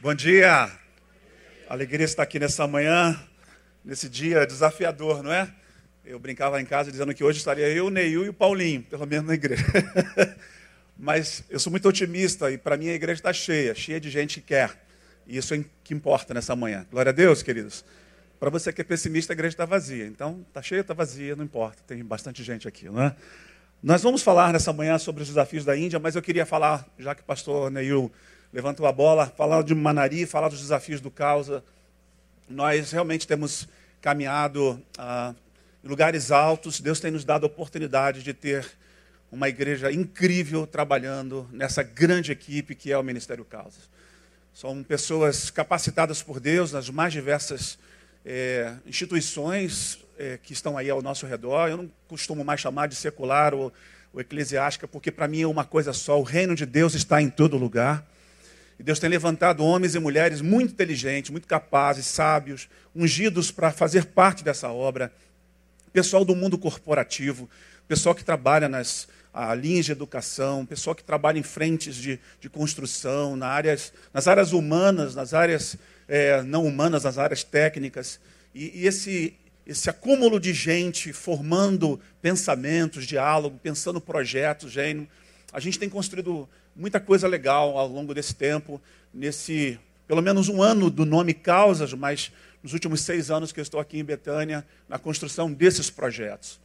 Bom dia! Alegria estar aqui nessa manhã, nesse dia desafiador, não é? Eu brincava em casa dizendo que hoje estaria eu, o Neil e o Paulinho, pelo menos na igreja. Mas eu sou muito otimista e para mim a igreja está cheia, cheia de gente que quer. E isso é que importa nessa manhã. Glória a Deus, queridos. Para você que é pessimista, a igreja está vazia. Então, está cheia, está vazia, não importa. Tem bastante gente aqui, não é? Nós vamos falar nessa manhã sobre os desafios da Índia, mas eu queria falar, já que o pastor Neil levantou a bola, falar de Manari, falar dos desafios do causa. Nós realmente temos caminhado ah, em lugares altos. Deus tem nos dado a oportunidade de ter uma igreja incrível trabalhando nessa grande equipe que é o Ministério Causas. São pessoas capacitadas por Deus nas mais diversas é, instituições é, que estão aí ao nosso redor. Eu não costumo mais chamar de secular ou, ou eclesiástica, porque para mim é uma coisa só: o reino de Deus está em todo lugar. E Deus tem levantado homens e mulheres muito inteligentes, muito capazes, sábios, ungidos para fazer parte dessa obra. Pessoal do mundo corporativo, pessoal que trabalha nas linhas de educação, pessoal que trabalha em frentes de, de construção, na áreas, nas áreas humanas, nas áreas é, não humanas, nas áreas técnicas. E, e esse, esse acúmulo de gente formando pensamentos, diálogo, pensando projetos, gênio. A gente tem construído muita coisa legal ao longo desse tempo, nesse pelo menos um ano do nome Causas, mas nos últimos seis anos que eu estou aqui em Betânia, na construção desses projetos.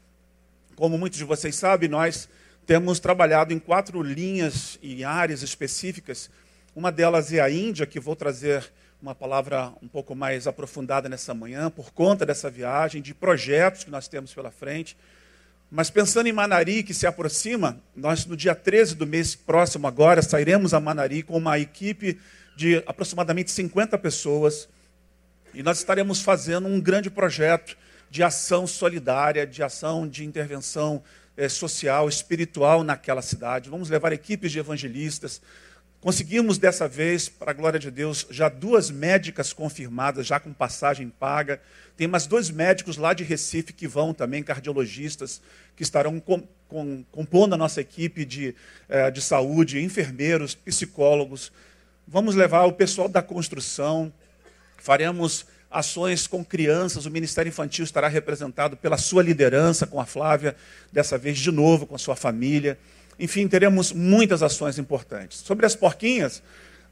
Como muitos de vocês sabem, nós temos trabalhado em quatro linhas e áreas específicas. Uma delas é a Índia, que vou trazer uma palavra um pouco mais aprofundada nessa manhã, por conta dessa viagem, de projetos que nós temos pela frente. Mas pensando em Manari, que se aproxima, nós no dia 13 do mês próximo agora sairemos a Manari com uma equipe de aproximadamente 50 pessoas e nós estaremos fazendo um grande projeto de ação solidária, de ação de intervenção é, social, espiritual naquela cidade. Vamos levar equipes de evangelistas. Conseguimos dessa vez, para a glória de Deus, já duas médicas confirmadas, já com passagem paga. Tem mais dois médicos lá de Recife que vão também, cardiologistas, que estarão com, com, compondo a nossa equipe de, eh, de saúde, enfermeiros, psicólogos. Vamos levar o pessoal da construção, faremos ações com crianças, o Ministério Infantil estará representado pela sua liderança, com a Flávia, dessa vez de novo com a sua família. Enfim, teremos muitas ações importantes. Sobre as porquinhas,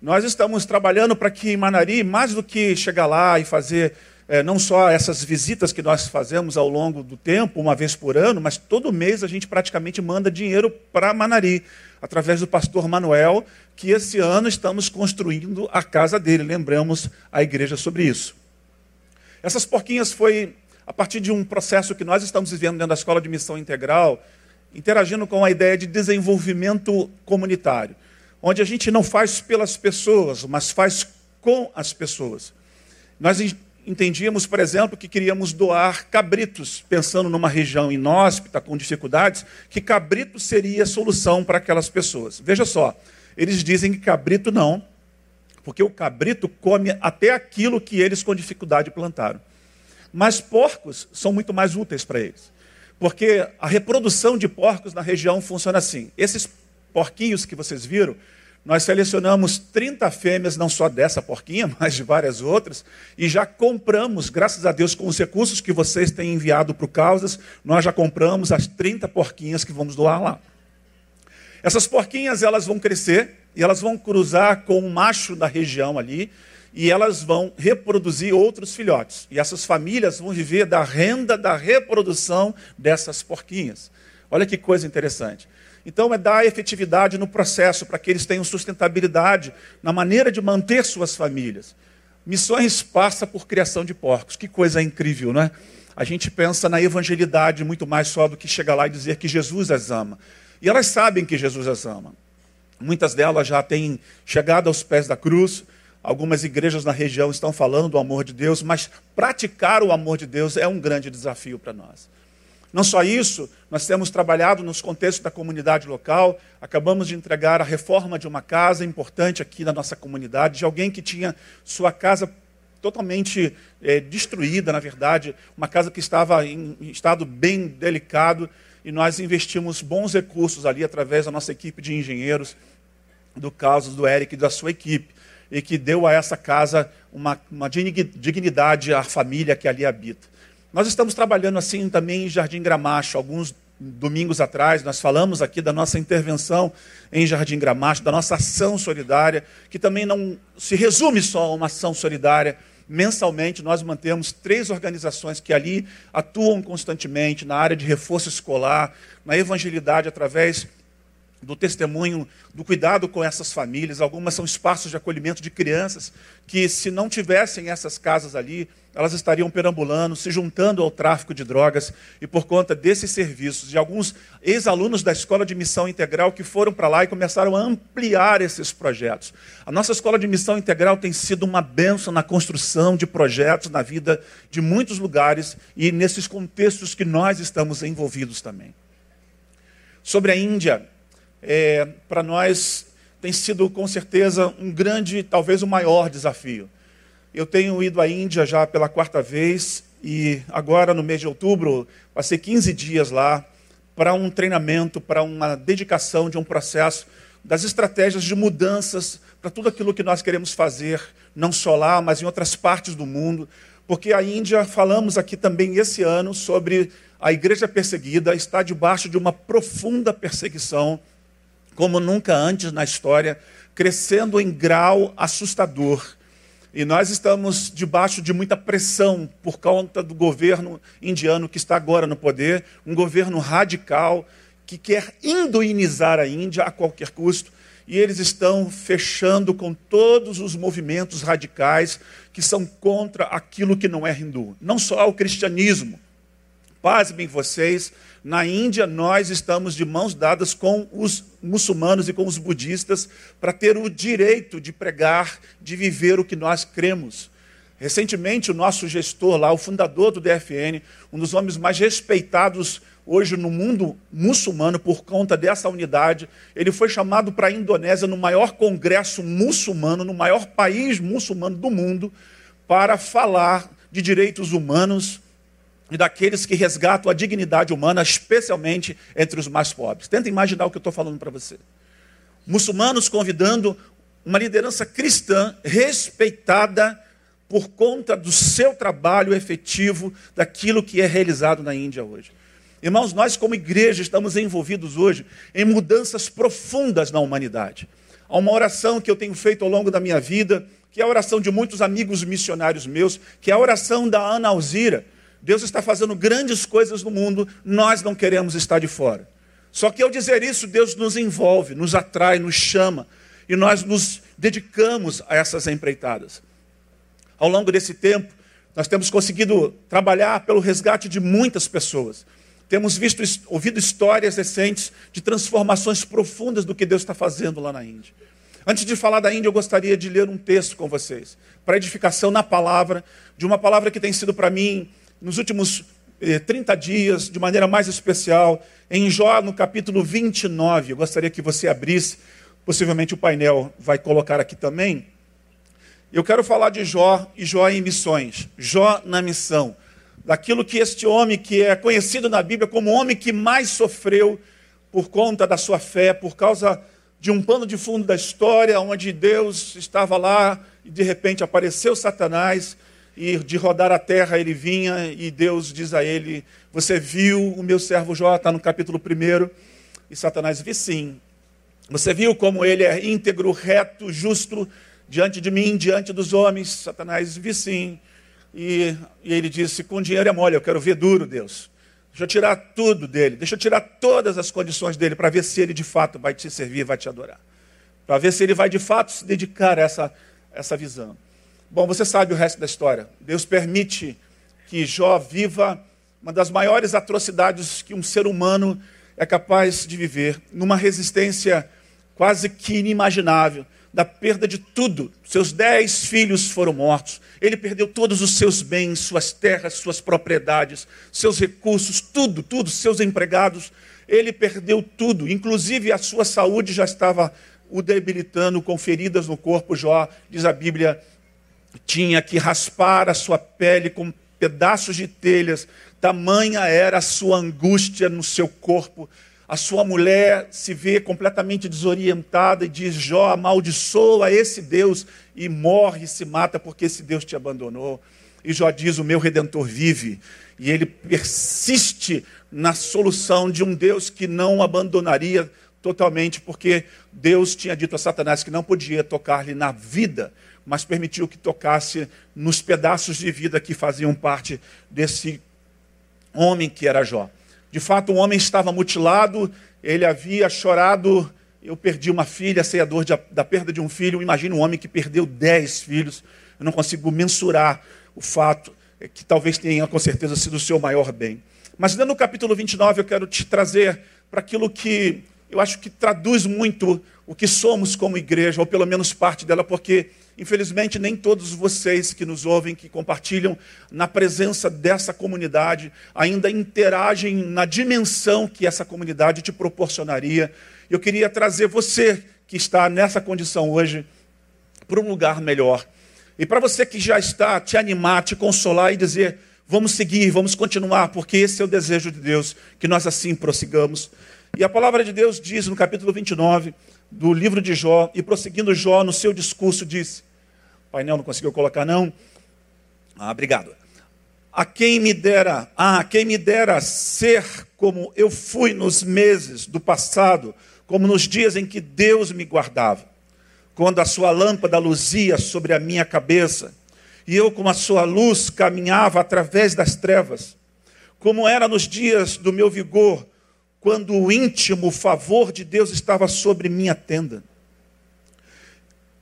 nós estamos trabalhando para que em Manari, mais do que chegar lá e fazer é, não só essas visitas que nós fazemos ao longo do tempo, uma vez por ano, mas todo mês a gente praticamente manda dinheiro para Manari, através do pastor Manuel, que esse ano estamos construindo a casa dele. Lembramos a igreja sobre isso. Essas porquinhas foi a partir de um processo que nós estamos vivendo dentro da Escola de Missão Integral, interagindo com a ideia de desenvolvimento comunitário, onde a gente não faz pelas pessoas, mas faz com as pessoas. Nós entendíamos, por exemplo, que queríamos doar cabritos, pensando numa região inóspita, com dificuldades, que cabrito seria a solução para aquelas pessoas. Veja só, eles dizem que cabrito não, porque o cabrito come até aquilo que eles com dificuldade plantaram. Mas porcos são muito mais úteis para eles. Porque a reprodução de porcos na região funciona assim. Esses porquinhos que vocês viram, nós selecionamos 30 fêmeas, não só dessa porquinha, mas de várias outras, e já compramos, graças a Deus, com os recursos que vocês têm enviado para o Causas, nós já compramos as 30 porquinhas que vamos doar lá. Essas porquinhas, elas vão crescer e elas vão cruzar com o macho da região ali, e elas vão reproduzir outros filhotes. E essas famílias vão viver da renda da reprodução dessas porquinhas. Olha que coisa interessante. Então, é dar efetividade no processo para que eles tenham sustentabilidade na maneira de manter suas famílias. Missões passa por criação de porcos. Que coisa incrível, não é? A gente pensa na evangelidade muito mais só do que chegar lá e dizer que Jesus as ama. E elas sabem que Jesus as ama. Muitas delas já têm chegado aos pés da cruz. Algumas igrejas na região estão falando do amor de Deus, mas praticar o amor de Deus é um grande desafio para nós. Não só isso, nós temos trabalhado nos contextos da comunidade local, acabamos de entregar a reforma de uma casa importante aqui na nossa comunidade, de alguém que tinha sua casa totalmente é, destruída, na verdade, uma casa que estava em estado bem delicado, e nós investimos bons recursos ali através da nossa equipe de engenheiros, do caso do Eric e da sua equipe. E que deu a essa casa uma, uma dignidade à família que ali habita. Nós estamos trabalhando assim também em Jardim Gramacho. Alguns domingos atrás nós falamos aqui da nossa intervenção em Jardim Gramacho, da nossa ação solidária, que também não se resume só a uma ação solidária. Mensalmente nós mantemos três organizações que ali atuam constantemente na área de reforço escolar, na evangelidade através do testemunho, do cuidado com essas famílias. Algumas são espaços de acolhimento de crianças que, se não tivessem essas casas ali, elas estariam perambulando, se juntando ao tráfico de drogas. E por conta desses serviços, de alguns ex-alunos da Escola de Missão Integral que foram para lá e começaram a ampliar esses projetos. A nossa Escola de Missão Integral tem sido uma benção na construção de projetos na vida de muitos lugares e nesses contextos que nós estamos envolvidos também. Sobre a Índia, é, para nós tem sido com certeza um grande, talvez o maior desafio. Eu tenho ido à Índia já pela quarta vez e agora no mês de outubro passei 15 dias lá para um treinamento, para uma dedicação de um processo das estratégias de mudanças para tudo aquilo que nós queremos fazer, não só lá, mas em outras partes do mundo, porque a Índia, falamos aqui também esse ano sobre a igreja perseguida, está debaixo de uma profunda perseguição como nunca antes na história, crescendo em grau assustador. E nós estamos debaixo de muita pressão por conta do governo indiano que está agora no poder, um governo radical que quer hinduinizar a Índia a qualquer custo. E eles estão fechando com todos os movimentos radicais que são contra aquilo que não é hindu. Não só o cristianismo. Pasmem vocês, na Índia, nós estamos de mãos dadas com os muçulmanos e com os budistas para ter o direito de pregar, de viver o que nós cremos. Recentemente, o nosso gestor lá, o fundador do DFN, um dos homens mais respeitados hoje no mundo muçulmano por conta dessa unidade, ele foi chamado para a Indonésia no maior congresso muçulmano, no maior país muçulmano do mundo, para falar de direitos humanos, e daqueles que resgatam a dignidade humana, especialmente entre os mais pobres. Tenta imaginar o que eu estou falando para você. Muçulmanos convidando uma liderança cristã respeitada por conta do seu trabalho efetivo, daquilo que é realizado na Índia hoje. Irmãos, nós como igreja estamos envolvidos hoje em mudanças profundas na humanidade. Há uma oração que eu tenho feito ao longo da minha vida, que é a oração de muitos amigos missionários meus, que é a oração da Ana Alzira, Deus está fazendo grandes coisas no mundo, nós não queremos estar de fora. Só que ao dizer isso, Deus nos envolve, nos atrai, nos chama, e nós nos dedicamos a essas empreitadas. Ao longo desse tempo, nós temos conseguido trabalhar pelo resgate de muitas pessoas. Temos visto, ouvido histórias recentes de transformações profundas do que Deus está fazendo lá na Índia. Antes de falar da Índia, eu gostaria de ler um texto com vocês, para edificação na palavra, de uma palavra que tem sido para mim nos últimos eh, 30 dias, de maneira mais especial, em Jó, no capítulo 29. Eu gostaria que você abrisse, possivelmente o painel vai colocar aqui também. Eu quero falar de Jó e Jó em missões, Jó na missão, daquilo que este homem, que é conhecido na Bíblia como o homem que mais sofreu por conta da sua fé, por causa de um pano de fundo da história, onde Deus estava lá e de repente apareceu Satanás e de rodar a terra ele vinha, e Deus diz a ele: Você viu o meu servo Jó? Está no capítulo 1. E Satanás vi sim. Você viu como ele é íntegro, reto, justo diante de mim, diante dos homens? Satanás vi sim. E, e ele disse: Com dinheiro é mole, eu quero ver duro, Deus. Deixa eu tirar tudo dele, deixa eu tirar todas as condições dele para ver se ele de fato vai te servir, vai te adorar. Para ver se ele vai de fato se dedicar a essa, essa visão. Bom, você sabe o resto da história. Deus permite que Jó viva uma das maiores atrocidades que um ser humano é capaz de viver, numa resistência quase que inimaginável, da perda de tudo. Seus dez filhos foram mortos. Ele perdeu todos os seus bens, suas terras, suas propriedades, seus recursos, tudo, tudo, seus empregados. Ele perdeu tudo, inclusive a sua saúde já estava o debilitando, com feridas no corpo. Jó, diz a Bíblia, tinha que raspar a sua pele com pedaços de telhas, tamanha era a sua angústia no seu corpo, a sua mulher se vê completamente desorientada e diz: Jó, amaldiçoa esse Deus e morre se mata porque esse Deus te abandonou. E Jó diz: O meu redentor vive. E ele persiste na solução de um Deus que não abandonaria totalmente, porque Deus tinha dito a Satanás que não podia tocar-lhe na vida, mas permitiu que tocasse nos pedaços de vida que faziam parte desse homem que era Jó. De fato, o homem estava mutilado, ele havia chorado. Eu perdi uma filha, sei a dor de, da perda de um filho. Imagina um homem que perdeu dez filhos. Eu não consigo mensurar o fato é que talvez tenha com certeza sido o seu maior bem. Mas dentro do capítulo 29 eu quero te trazer para aquilo que eu acho que traduz muito o que somos como igreja, ou pelo menos parte dela, porque infelizmente nem todos vocês que nos ouvem, que compartilham na presença dessa comunidade, ainda interagem na dimensão que essa comunidade te proporcionaria. Eu queria trazer você que está nessa condição hoje para um lugar melhor. E para você que já está, te animar, te consolar e dizer: vamos seguir, vamos continuar, porque esse é o desejo de Deus, que nós assim prossigamos. E a palavra de Deus diz no capítulo 29 do livro de Jó, e prosseguindo Jó no seu discurso, disse: o painel não conseguiu colocar, não? Ah, obrigado. A quem me dera, ah, quem me dera ser como eu fui nos meses do passado, como nos dias em que Deus me guardava quando a sua lâmpada luzia sobre a minha cabeça, e eu, com a sua luz, caminhava através das trevas, como era nos dias do meu vigor, quando o íntimo favor de Deus estava sobre minha tenda.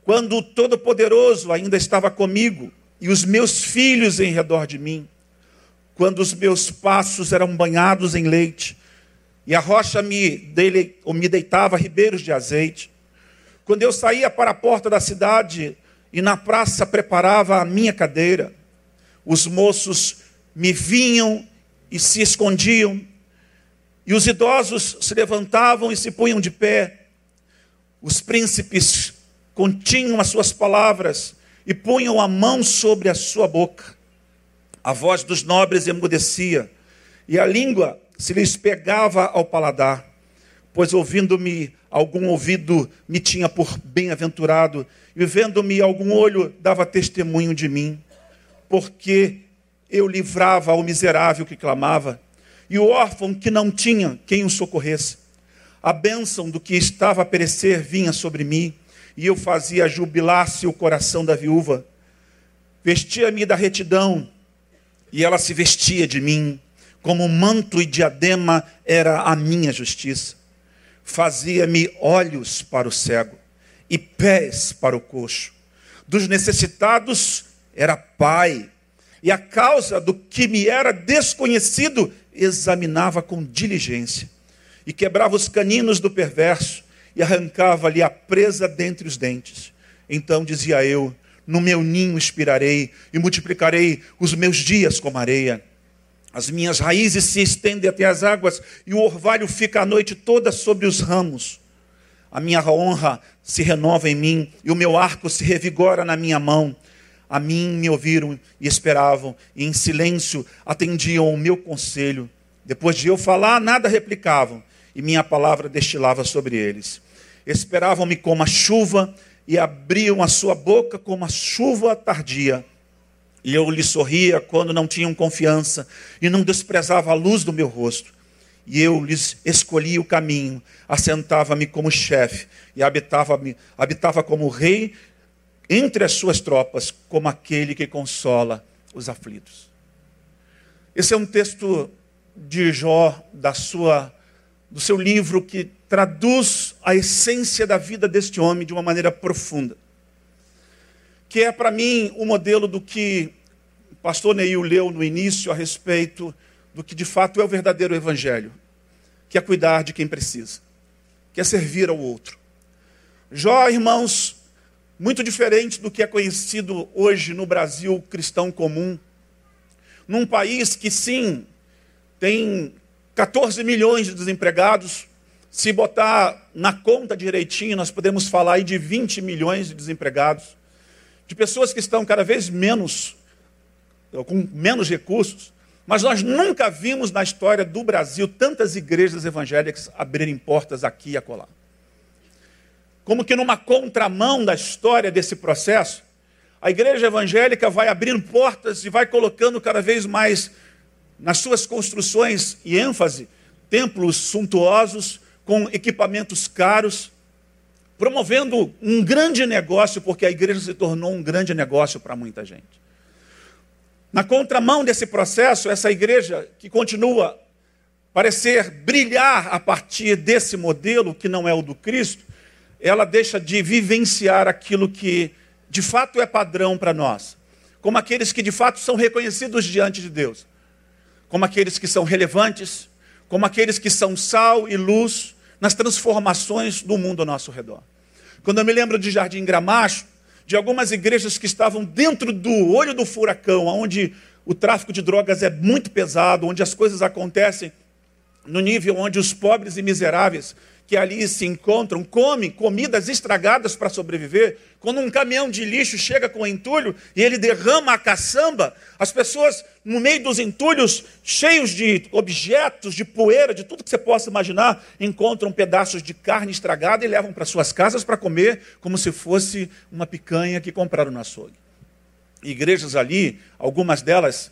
Quando o Todo-Poderoso ainda estava comigo e os meus filhos em redor de mim. Quando os meus passos eram banhados em leite e a rocha me, dele, me deitava ribeiros de azeite. Quando eu saía para a porta da cidade e na praça preparava a minha cadeira, os moços me vinham e se escondiam, e os idosos se levantavam e se punham de pé. Os príncipes continham as suas palavras e punham a mão sobre a sua boca. A voz dos nobres emudecia e a língua se lhes pegava ao paladar, pois ouvindo-me algum ouvido me tinha por bem-aventurado, e vendo-me algum olho dava testemunho de mim, porque eu livrava ao miserável que clamava, e o órfão que não tinha quem o socorresse. A bênção do que estava a perecer vinha sobre mim, e eu fazia jubilar-se o coração da viúva. Vestia-me da retidão, e ela se vestia de mim, como manto e diadema era a minha justiça fazia-me olhos para o cego e pés para o coxo. Dos necessitados era pai, e a causa do que me era desconhecido examinava com diligência, e quebrava os caninos do perverso, e arrancava-lhe a presa dentre os dentes. Então dizia eu: No meu ninho expirarei, e multiplicarei os meus dias como areia as minhas raízes se estendem até as águas e o orvalho fica a noite toda sobre os ramos. A minha honra se renova em mim e o meu arco se revigora na minha mão. A mim me ouviram e esperavam, e em silêncio atendiam ao meu conselho. Depois de eu falar, nada replicavam, e minha palavra destilava sobre eles. Esperavam-me como a chuva e abriam a sua boca como a chuva tardia. E eu lhe sorria quando não tinham confiança e não desprezava a luz do meu rosto. E eu lhes escolhia o caminho, assentava-me como chefe e habitava, habitava como rei entre as suas tropas, como aquele que consola os aflitos. Esse é um texto de Jó, da sua, do seu livro, que traduz a essência da vida deste homem de uma maneira profunda que é para mim o um modelo do que o pastor Neil leu no início a respeito do que de fato é o verdadeiro evangelho, que é cuidar de quem precisa, que é servir ao outro. Jó, irmãos, muito diferente do que é conhecido hoje no Brasil cristão comum, num país que sim tem 14 milhões de desempregados, se botar na conta direitinho, nós podemos falar aí de 20 milhões de desempregados de pessoas que estão cada vez menos, com menos recursos, Mas nós nunca vimos na história do Brasil tantas igrejas evangélicas abrirem portas aqui e acolá. Como que numa contramão da história desse processo, a igreja evangélica vai abrindo portas e vai colocando cada vez mais nas suas construções e ênfase templos suntuosos com equipamentos caros, promovendo um grande negócio, porque a igreja se tornou um grande negócio para muita gente. Na contramão desse processo, essa igreja que continua parecer brilhar a partir desse modelo que não é o do Cristo, ela deixa de vivenciar aquilo que de fato é padrão para nós, como aqueles que de fato são reconhecidos diante de Deus, como aqueles que são relevantes, como aqueles que são sal e luz nas transformações do mundo ao nosso redor. Quando eu me lembro de Jardim Gramacho, de algumas igrejas que estavam dentro do olho do furacão, onde o tráfico de drogas é muito pesado, onde as coisas acontecem no nível onde os pobres e miseráveis que ali se encontram comem comidas estragadas para sobreviver. Quando um caminhão de lixo chega com entulho e ele derrama a caçamba, as pessoas, no meio dos entulhos, cheios de objetos, de poeira, de tudo que você possa imaginar, encontram pedaços de carne estragada e levam para suas casas para comer, como se fosse uma picanha que compraram no açougue. Igrejas ali, algumas delas,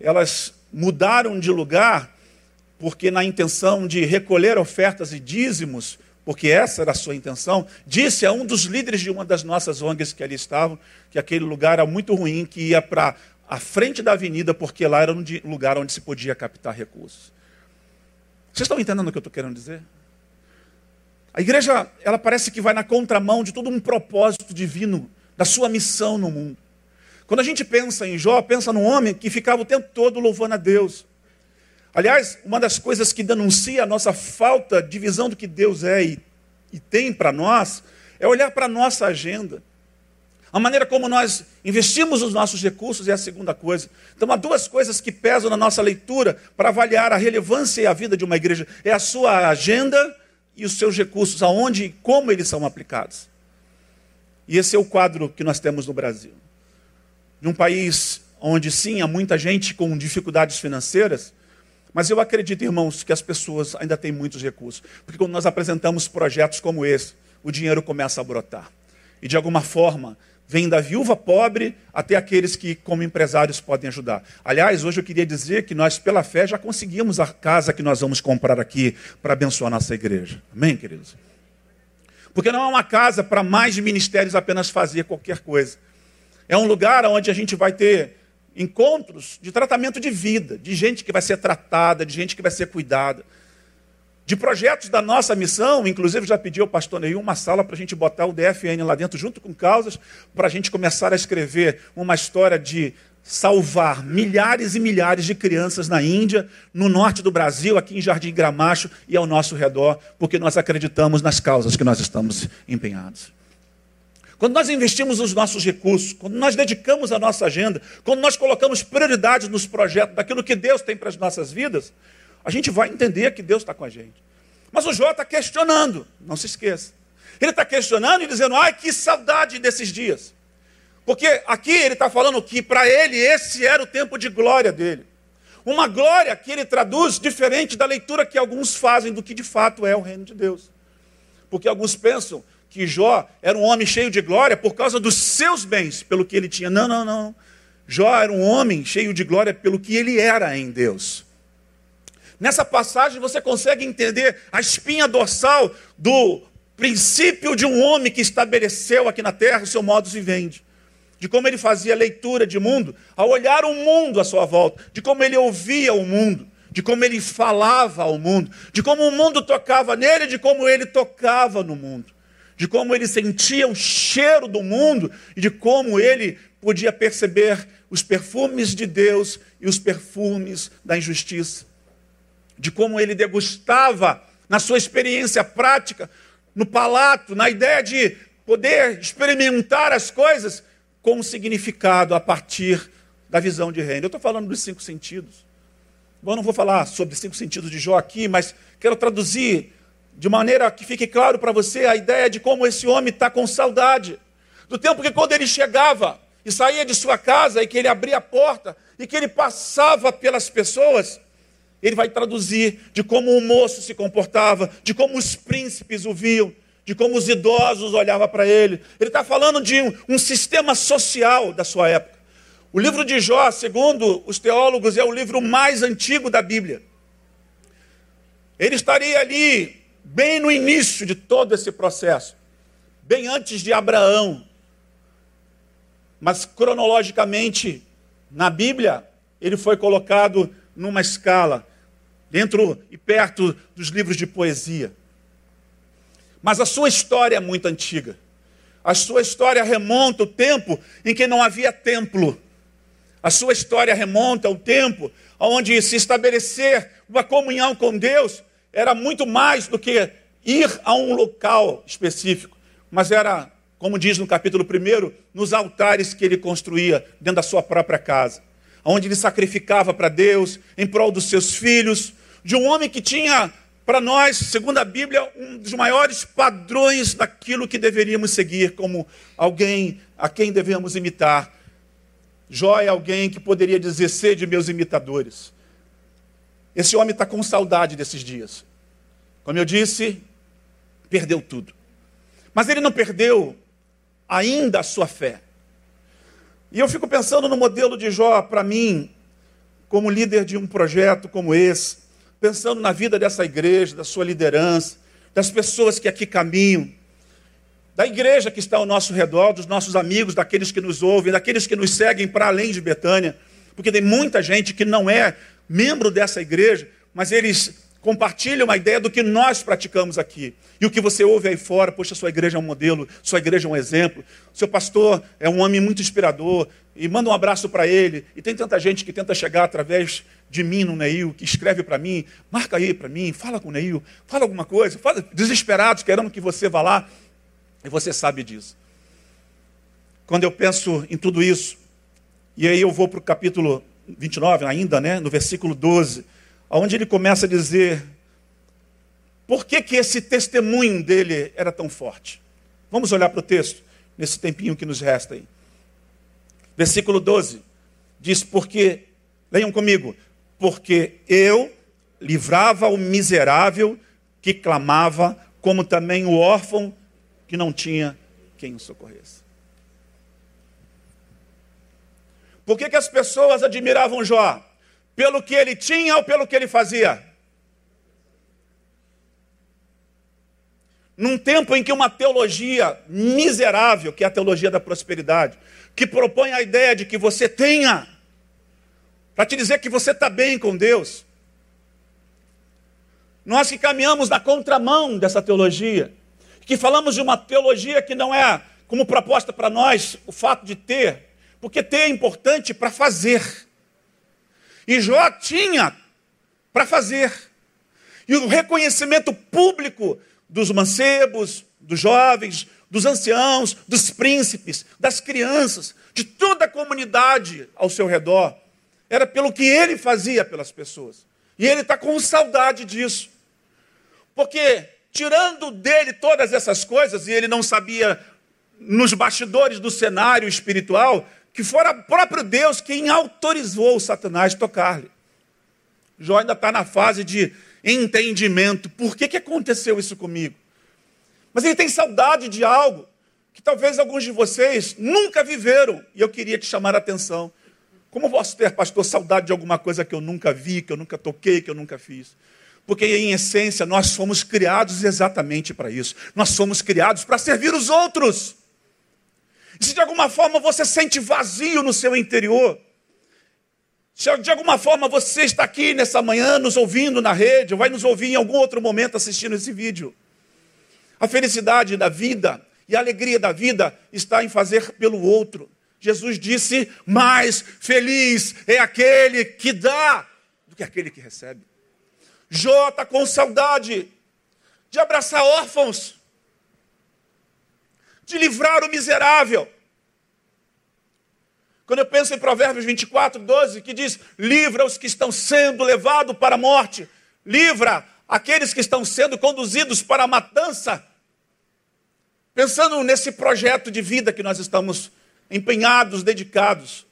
elas mudaram de lugar porque na intenção de recolher ofertas e dízimos, porque essa era a sua intenção, disse a um dos líderes de uma das nossas ONGs que ali estavam, que aquele lugar era muito ruim, que ia para a frente da avenida, porque lá era um lugar onde se podia captar recursos. Vocês estão entendendo o que eu estou querendo dizer? A igreja, ela parece que vai na contramão de todo um propósito divino, da sua missão no mundo. Quando a gente pensa em Jó, pensa num homem que ficava o tempo todo louvando a Deus. Aliás, uma das coisas que denuncia a nossa falta de visão do que Deus é e, e tem para nós é olhar para a nossa agenda. A maneira como nós investimos os nossos recursos é a segunda coisa. Então, há duas coisas que pesam na nossa leitura para avaliar a relevância e a vida de uma igreja: é a sua agenda e os seus recursos, aonde e como eles são aplicados. E esse é o quadro que nós temos no Brasil. De um país onde, sim, há muita gente com dificuldades financeiras, mas eu acredito, irmãos, que as pessoas ainda têm muitos recursos. Porque quando nós apresentamos projetos como esse, o dinheiro começa a brotar. E de alguma forma, vem da viúva pobre até aqueles que, como empresários, podem ajudar. Aliás, hoje eu queria dizer que nós, pela fé, já conseguimos a casa que nós vamos comprar aqui para abençoar nossa igreja. Amém, queridos? Porque não é uma casa para mais ministérios apenas fazer qualquer coisa. É um lugar onde a gente vai ter encontros de tratamento de vida, de gente que vai ser tratada, de gente que vai ser cuidada. De projetos da nossa missão, inclusive já pedi ao pastor Neil uma sala para a gente botar o DFN lá dentro, junto com causas, para a gente começar a escrever uma história de salvar milhares e milhares de crianças na Índia, no norte do Brasil, aqui em Jardim Gramacho e ao nosso redor, porque nós acreditamos nas causas que nós estamos empenhados. Quando nós investimos os nossos recursos, quando nós dedicamos a nossa agenda, quando nós colocamos prioridades nos projetos daquilo que Deus tem para as nossas vidas, a gente vai entender que Deus está com a gente. Mas o Jó está questionando, não se esqueça. Ele está questionando e dizendo: ai, que saudade desses dias. Porque aqui ele está falando que para ele esse era o tempo de glória dele. Uma glória que ele traduz diferente da leitura que alguns fazem do que de fato é o reino de Deus. Porque alguns pensam que Jó era um homem cheio de glória por causa dos seus bens, pelo que ele tinha. Não, não, não. Jó era um homem cheio de glória pelo que ele era em Deus. Nessa passagem você consegue entender a espinha dorsal do princípio de um homem que estabeleceu aqui na terra o seu modo de vende. De como ele fazia leitura de mundo, ao olhar o mundo à sua volta, de como ele ouvia o mundo, de como ele falava ao mundo, de como o mundo tocava nele, de como ele tocava no mundo de como ele sentia o cheiro do mundo e de como ele podia perceber os perfumes de Deus e os perfumes da injustiça. De como ele degustava na sua experiência prática, no palato, na ideia de poder experimentar as coisas com significado a partir da visão de reino. Eu estou falando dos cinco sentidos. Bom, eu não vou falar sobre cinco sentidos de Jó aqui, mas quero traduzir de maneira que fique claro para você a ideia de como esse homem está com saudade. Do tempo que quando ele chegava e saía de sua casa e que ele abria a porta e que ele passava pelas pessoas, ele vai traduzir de como o moço se comportava, de como os príncipes o viam, de como os idosos olhavam para ele. Ele está falando de um, um, sistema social da sua época. O livro de Jó, segundo os teólogos, é o livro mais antigo da Bíblia. Ele estaria ali bem no início de todo esse processo, bem antes de Abraão. Mas cronologicamente, na Bíblia, ele foi colocado numa escala, dentro e perto dos livros de poesia. Mas a sua história é muito antiga. A sua história remonta ao tempo em que não havia templo. A sua história remonta ao tempo onde se estabelecer uma comunhão com Deus era muito mais do que ir a um local específico, mas era, como diz no capítulo 1, nos altares que ele construía dentro da sua própria casa, onde ele sacrificava para Deus em prol dos seus filhos, de um homem que tinha para nós, segundo a Bíblia, um dos maiores padrões daquilo que deveríamos seguir como alguém a quem devemos imitar. Jó é alguém que poderia dizer: sede meus imitadores. Esse homem está com saudade desses dias. Como eu disse, perdeu tudo. Mas ele não perdeu ainda a sua fé. E eu fico pensando no modelo de Jó, para mim, como líder de um projeto como esse pensando na vida dessa igreja, da sua liderança, das pessoas que aqui caminham, da igreja que está ao nosso redor, dos nossos amigos, daqueles que nos ouvem, daqueles que nos seguem para além de Betânia, porque tem muita gente que não é membro dessa igreja, mas eles compartilham a ideia do que nós praticamos aqui. E o que você ouve aí fora, poxa, sua igreja é um modelo, sua igreja é um exemplo, seu pastor é um homem muito inspirador, e manda um abraço para ele. E tem tanta gente que tenta chegar através de mim no Neil, que escreve para mim, marca aí para mim, fala com o Neil, fala alguma coisa, fala, desesperados, querendo que você vá lá, e você sabe disso. Quando eu penso em tudo isso, e aí eu vou para o capítulo 29 ainda, né, no versículo 12, onde ele começa a dizer por que, que esse testemunho dele era tão forte. Vamos olhar para o texto, nesse tempinho que nos resta aí. Versículo 12 diz: Porque, leiam comigo, porque eu livrava o miserável que clamava, como também o órfão que não tinha quem o socorresse. Por que, que as pessoas admiravam Jó? Pelo que ele tinha ou pelo que ele fazia? Num tempo em que uma teologia miserável, que é a teologia da prosperidade, que propõe a ideia de que você tenha para te dizer que você está bem com Deus. Nós que caminhamos na contramão dessa teologia, que falamos de uma teologia que não é como proposta para nós o fato de ter, porque ter é importante para fazer. E Jó tinha para fazer. E o reconhecimento público dos mancebos, dos jovens, dos anciãos, dos príncipes, das crianças, de toda a comunidade ao seu redor, era pelo que ele fazia pelas pessoas. E ele está com saudade disso. Porque, tirando dele todas essas coisas, e ele não sabia nos bastidores do cenário espiritual, que fora próprio Deus quem autorizou Satanás tocar-lhe. Jó ainda está na fase de entendimento. Por que, que aconteceu isso comigo? Mas ele tem saudade de algo que talvez alguns de vocês nunca viveram. E eu queria te chamar a atenção. Como posso ter, pastor, saudade de alguma coisa que eu nunca vi, que eu nunca toquei, que eu nunca fiz? Porque, em essência, nós fomos criados exatamente para isso. Nós somos criados para servir os outros. Se de alguma forma você sente vazio no seu interior, se de alguma forma você está aqui nessa manhã nos ouvindo na rede, ou vai nos ouvir em algum outro momento assistindo esse vídeo, a felicidade da vida e a alegria da vida está em fazer pelo outro. Jesus disse: mais feliz é aquele que dá do que aquele que recebe. Jó está com saudade de abraçar órfãos, de livrar o miserável. Quando eu penso em Provérbios 24, 12, que diz: livra os que estão sendo levados para a morte, livra aqueles que estão sendo conduzidos para a matança. Pensando nesse projeto de vida que nós estamos empenhados, dedicados,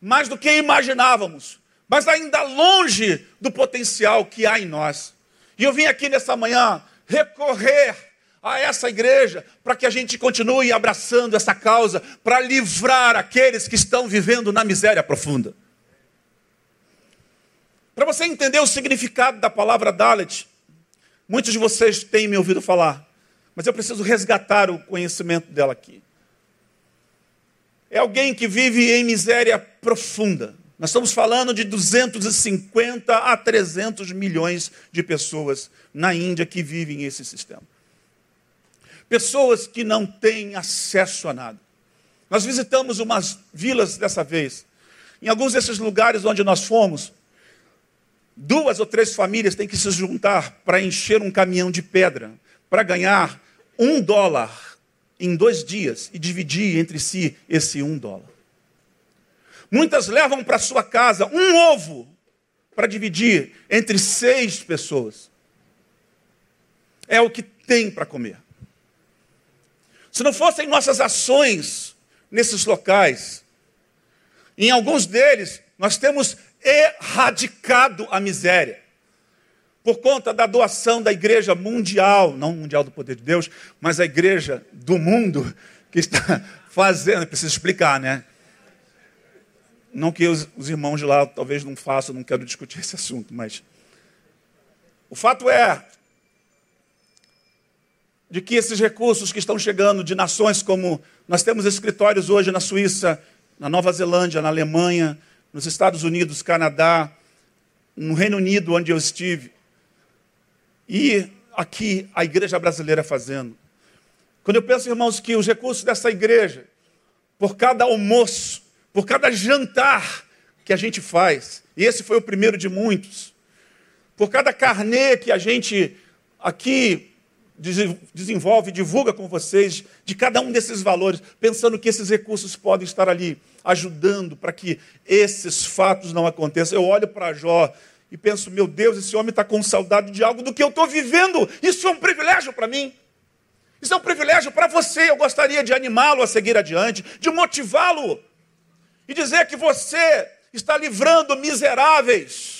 mais do que imaginávamos, mas ainda longe do potencial que há em nós. E eu vim aqui nessa manhã recorrer a essa igreja para que a gente continue abraçando essa causa, para livrar aqueles que estão vivendo na miséria profunda. Para você entender o significado da palavra Dalet, muitos de vocês têm me ouvido falar, mas eu preciso resgatar o conhecimento dela aqui. É alguém que vive em miséria profunda. Nós estamos falando de 250 a 300 milhões de pessoas na Índia que vivem esse sistema. Pessoas que não têm acesso a nada. Nós visitamos umas vilas dessa vez. Em alguns desses lugares onde nós fomos, duas ou três famílias têm que se juntar para encher um caminhão de pedra, para ganhar um dólar em dois dias e dividir entre si esse um dólar. Muitas levam para sua casa um ovo para dividir entre seis pessoas. É o que tem para comer. Se não fossem nossas ações nesses locais, em alguns deles nós temos erradicado a miséria. Por conta da doação da igreja mundial, não mundial do poder de Deus, mas a igreja do mundo que está fazendo, preciso explicar, né? Não que os, os irmãos de lá talvez não façam, não quero discutir esse assunto, mas o fato é de que esses recursos que estão chegando de nações como nós temos escritórios hoje na Suíça, na Nova Zelândia, na Alemanha, nos Estados Unidos, Canadá, no Reino Unido, onde eu estive, e aqui a igreja brasileira fazendo. Quando eu penso, irmãos, que os recursos dessa igreja, por cada almoço, por cada jantar que a gente faz, e esse foi o primeiro de muitos, por cada carnê que a gente aqui desenvolve, divulga com vocês, de cada um desses valores, pensando que esses recursos podem estar ali, ajudando para que esses fatos não aconteçam. Eu olho para Jó e penso, meu Deus, esse homem está com saudade de algo do que eu estou vivendo. Isso é um privilégio para mim. Isso é um privilégio para você. Eu gostaria de animá-lo a seguir adiante, de motivá-lo e dizer que você está livrando miseráveis,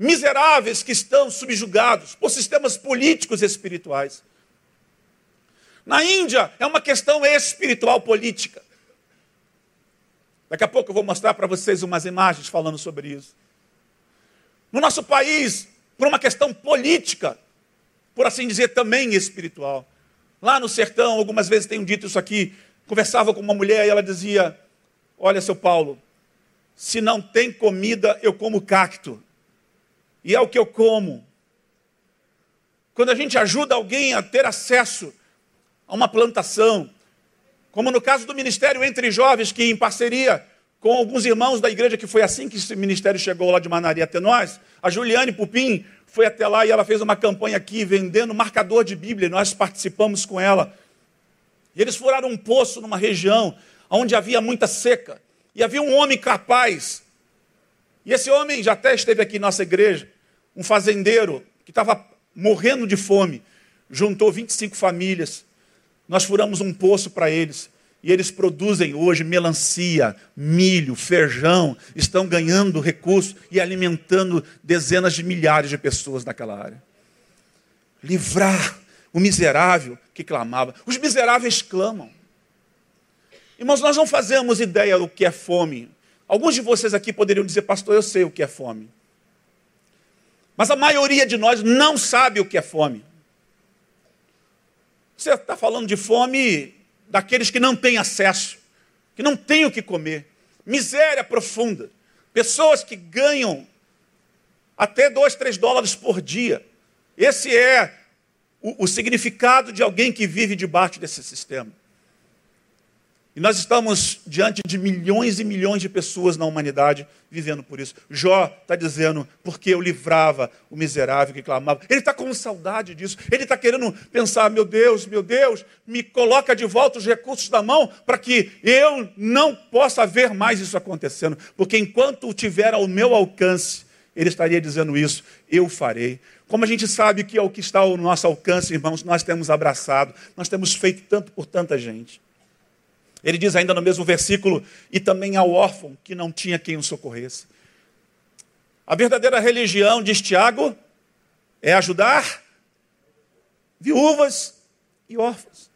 miseráveis que estão subjugados por sistemas políticos e espirituais. Na Índia é uma questão espiritual política. Daqui a pouco eu vou mostrar para vocês umas imagens falando sobre isso. No nosso país, por uma questão política, por assim dizer, também espiritual. Lá no sertão, algumas vezes tenho dito isso aqui, conversava com uma mulher e ela dizia: Olha, seu Paulo, se não tem comida, eu como cacto. E é o que eu como. Quando a gente ajuda alguém a ter acesso a uma plantação, como no caso do Ministério Entre Jovens, que em parceria com alguns irmãos da igreja, que foi assim que esse ministério chegou lá de Manaria até nós, a Juliane Pupim foi até lá e ela fez uma campanha aqui vendendo marcador de Bíblia, e nós participamos com ela. E eles furaram um poço numa região onde havia muita seca. E havia um homem capaz. E esse homem já até esteve aqui em nossa igreja, um fazendeiro que estava morrendo de fome, juntou 25 famílias. Nós furamos um poço para eles. E eles produzem hoje melancia, milho, feijão, estão ganhando recursos e alimentando dezenas de milhares de pessoas naquela área. Livrar o miserável que clamava. Os miseráveis clamam. Irmãos, nós não fazemos ideia do que é fome. Alguns de vocês aqui poderiam dizer, pastor, eu sei o que é fome. Mas a maioria de nós não sabe o que é fome. Você está falando de fome daqueles que não têm acesso, que não têm o que comer. Miséria profunda. Pessoas que ganham até dois, três dólares por dia. Esse é o, o significado de alguém que vive debaixo desse sistema. E nós estamos diante de milhões e milhões de pessoas na humanidade vivendo por isso. Jó está dizendo, porque eu livrava o miserável que clamava. Ele está com saudade disso. Ele está querendo pensar, meu Deus, meu Deus, me coloca de volta os recursos da mão para que eu não possa ver mais isso acontecendo. Porque enquanto tiver ao meu alcance, ele estaria dizendo isso, eu farei. Como a gente sabe que é o que está ao nosso alcance, irmãos, nós temos abraçado, nós temos feito tanto por tanta gente. Ele diz ainda no mesmo versículo: e também ao órfão que não tinha quem o socorresse. A verdadeira religião, diz Tiago, é ajudar viúvas e órfãos.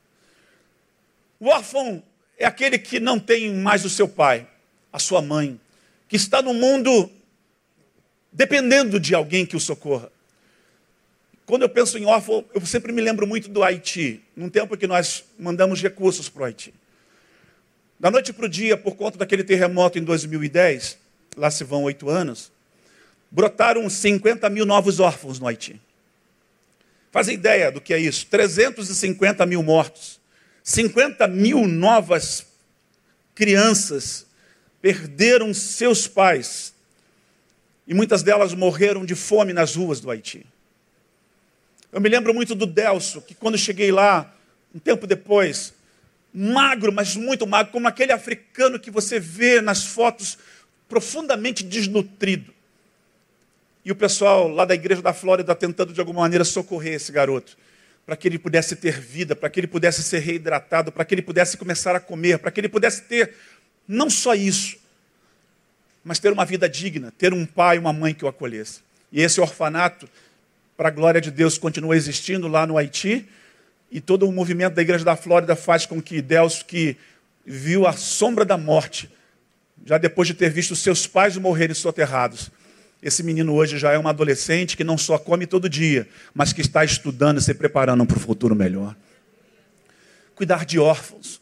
O órfão é aquele que não tem mais o seu pai, a sua mãe, que está no mundo dependendo de alguém que o socorra. Quando eu penso em órfão, eu sempre me lembro muito do Haiti, num tempo que nós mandamos recursos para o Haiti. Da noite para o dia, por conta daquele terremoto em 2010, lá se vão oito anos, brotaram 50 mil novos órfãos no Haiti. Fazem ideia do que é isso? 350 mil mortos. 50 mil novas crianças perderam seus pais. E muitas delas morreram de fome nas ruas do Haiti. Eu me lembro muito do Delso, que quando cheguei lá, um tempo depois, magro, mas muito magro, como aquele africano que você vê nas fotos, profundamente desnutrido. E o pessoal lá da igreja da Flórida tentando de alguma maneira socorrer esse garoto, para que ele pudesse ter vida, para que ele pudesse ser reidratado, para que ele pudesse começar a comer, para que ele pudesse ter não só isso, mas ter uma vida digna, ter um pai e uma mãe que o acolhesse. E esse orfanato, para a glória de Deus, continua existindo lá no Haiti, e todo o movimento da igreja da Flórida faz com que Deus, que viu a sombra da morte, já depois de ter visto seus pais morrerem soterrados, esse menino hoje já é um adolescente que não só come todo dia, mas que está estudando e se preparando para o futuro melhor. Cuidar de órfãos,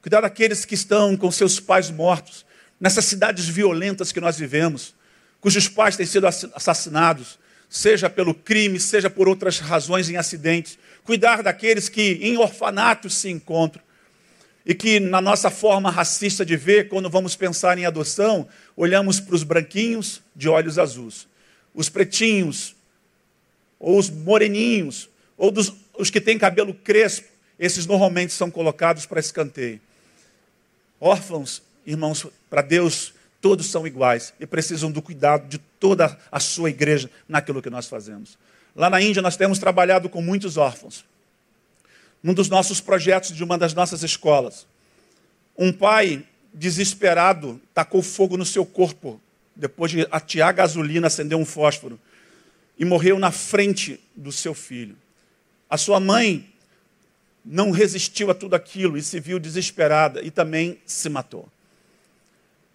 cuidar daqueles que estão com seus pais mortos, nessas cidades violentas que nós vivemos, cujos pais têm sido assassinados, seja pelo crime, seja por outras razões em acidentes. Cuidar daqueles que em orfanatos se encontram e que, na nossa forma racista de ver, quando vamos pensar em adoção, olhamos para os branquinhos de olhos azuis, os pretinhos, ou os moreninhos, ou dos, os que têm cabelo crespo, esses normalmente são colocados para escanteio. Órfãos, irmãos, para Deus, todos são iguais e precisam do cuidado de toda a sua igreja naquilo que nós fazemos. Lá na Índia, nós temos trabalhado com muitos órfãos num dos nossos projetos de uma das nossas escolas. Um pai desesperado tacou fogo no seu corpo, depois de atear gasolina, acender um fósforo, e morreu na frente do seu filho. A sua mãe não resistiu a tudo aquilo e se viu desesperada e também se matou.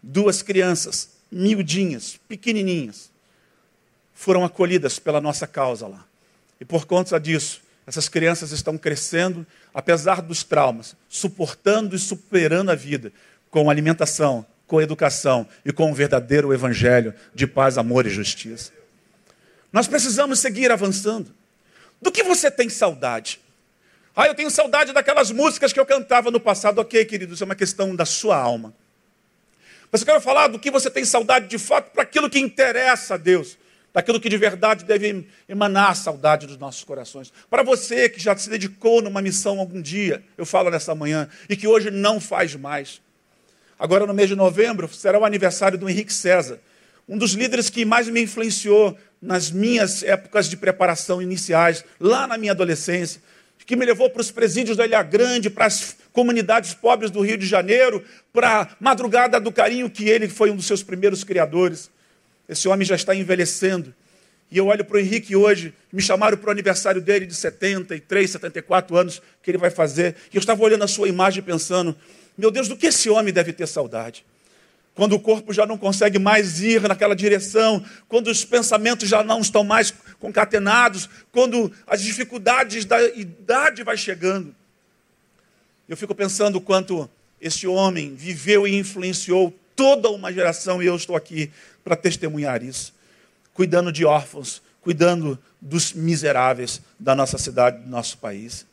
Duas crianças, miudinhas, pequenininhas, foram acolhidas pela nossa causa lá. E por conta disso, essas crianças estão crescendo, apesar dos traumas, suportando e superando a vida com alimentação, com educação e com um verdadeiro evangelho de paz, amor e justiça. Nós precisamos seguir avançando. Do que você tem saudade? Ah, eu tenho saudade daquelas músicas que eu cantava no passado. Ok, querido, isso é uma questão da sua alma. Mas eu quero falar do que você tem saudade de fato para aquilo que interessa a Deus daquilo que de verdade deve emanar a saudade dos nossos corações. Para você que já se dedicou numa missão algum dia, eu falo nessa manhã, e que hoje não faz mais. Agora, no mês de novembro, será o aniversário do Henrique César, um dos líderes que mais me influenciou nas minhas épocas de preparação iniciais, lá na minha adolescência, que me levou para os presídios da Ilha Grande, para as comunidades pobres do Rio de Janeiro, para a Madrugada do Carinho, que ele foi um dos seus primeiros criadores. Esse homem já está envelhecendo. E eu olho para o Henrique hoje, me chamaram para o aniversário dele de 73, 74 anos, que ele vai fazer. E eu estava olhando a sua imagem pensando: meu Deus, do que esse homem deve ter saudade? Quando o corpo já não consegue mais ir naquela direção, quando os pensamentos já não estão mais concatenados, quando as dificuldades da idade vai chegando. Eu fico pensando quanto esse homem viveu e influenciou toda uma geração, e eu estou aqui para testemunhar isso. Cuidando de órfãos, cuidando dos miseráveis da nossa cidade, do nosso país.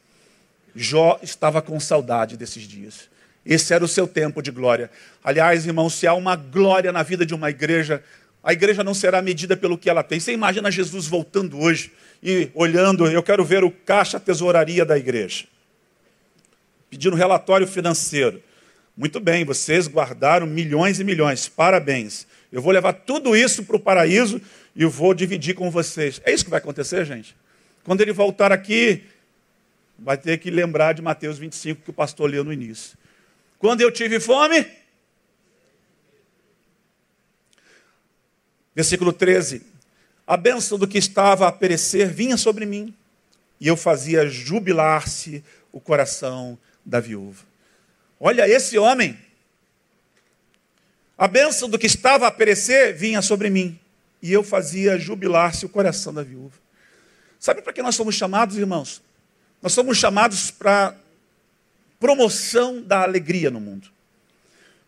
Jó estava com saudade desses dias. Esse era o seu tempo de glória. Aliás, irmãos, se há uma glória na vida de uma igreja, a igreja não será medida pelo que ela tem. Você imagina Jesus voltando hoje e olhando, eu quero ver o caixa tesouraria da igreja. Pedindo relatório financeiro. Muito bem, vocês guardaram milhões e milhões, parabéns. Eu vou levar tudo isso para o paraíso e vou dividir com vocês. É isso que vai acontecer, gente? Quando ele voltar aqui, vai ter que lembrar de Mateus 25, que o pastor leu no início. Quando eu tive fome. Versículo 13. A bênção do que estava a perecer vinha sobre mim, e eu fazia jubilar-se o coração da viúva. Olha, esse homem, a bênção do que estava a perecer vinha sobre mim, e eu fazia jubilar-se o coração da viúva. Sabe para que nós somos chamados, irmãos? Nós somos chamados para promoção da alegria no mundo.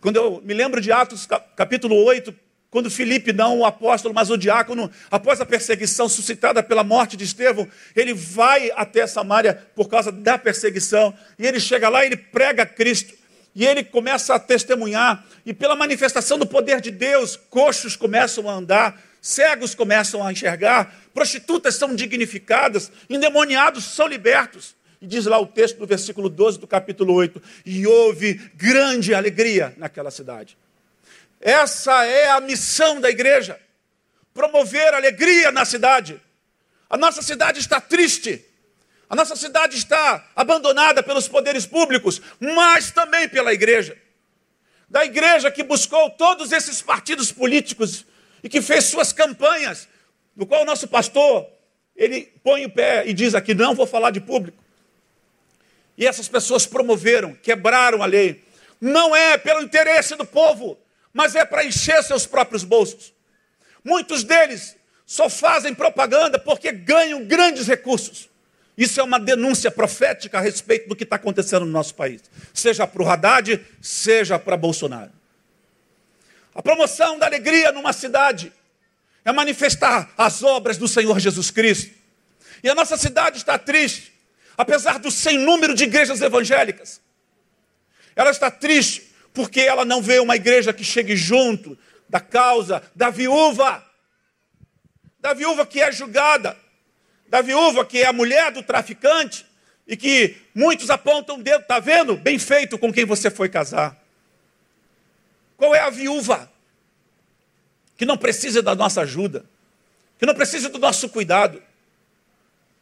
Quando eu me lembro de Atos capítulo 8, quando Filipe, não o apóstolo, mas o diácono, após a perseguição suscitada pela morte de Estevão, ele vai até Samaria por causa da perseguição, e ele chega lá e ele prega Cristo, e ele começa a testemunhar, e pela manifestação do poder de Deus, coxos começam a andar, cegos começam a enxergar, prostitutas são dignificadas, endemoniados são libertos. E diz lá o texto do versículo 12 do capítulo 8: E houve grande alegria naquela cidade. Essa é a missão da igreja: promover alegria na cidade. A nossa cidade está triste, a nossa cidade está abandonada pelos poderes públicos, mas também pela igreja. Da igreja que buscou todos esses partidos políticos e que fez suas campanhas, no qual o nosso pastor, ele põe o pé e diz aqui: não vou falar de público. E essas pessoas promoveram, quebraram a lei. Não é pelo interesse do povo, mas é para encher seus próprios bolsos. Muitos deles só fazem propaganda porque ganham grandes recursos. Isso é uma denúncia profética a respeito do que está acontecendo no nosso país, seja para o Haddad, seja para Bolsonaro. A promoção da alegria numa cidade é manifestar as obras do Senhor Jesus Cristo. E a nossa cidade está triste, apesar do sem número de igrejas evangélicas. Ela está triste porque ela não vê uma igreja que chegue junto da causa da viúva, da viúva que é julgada, da viúva que é a mulher do traficante e que muitos apontam o dedo, está vendo? Bem feito com quem você foi casar. Qual é a viúva que não precisa da nossa ajuda, que não precisa do nosso cuidado?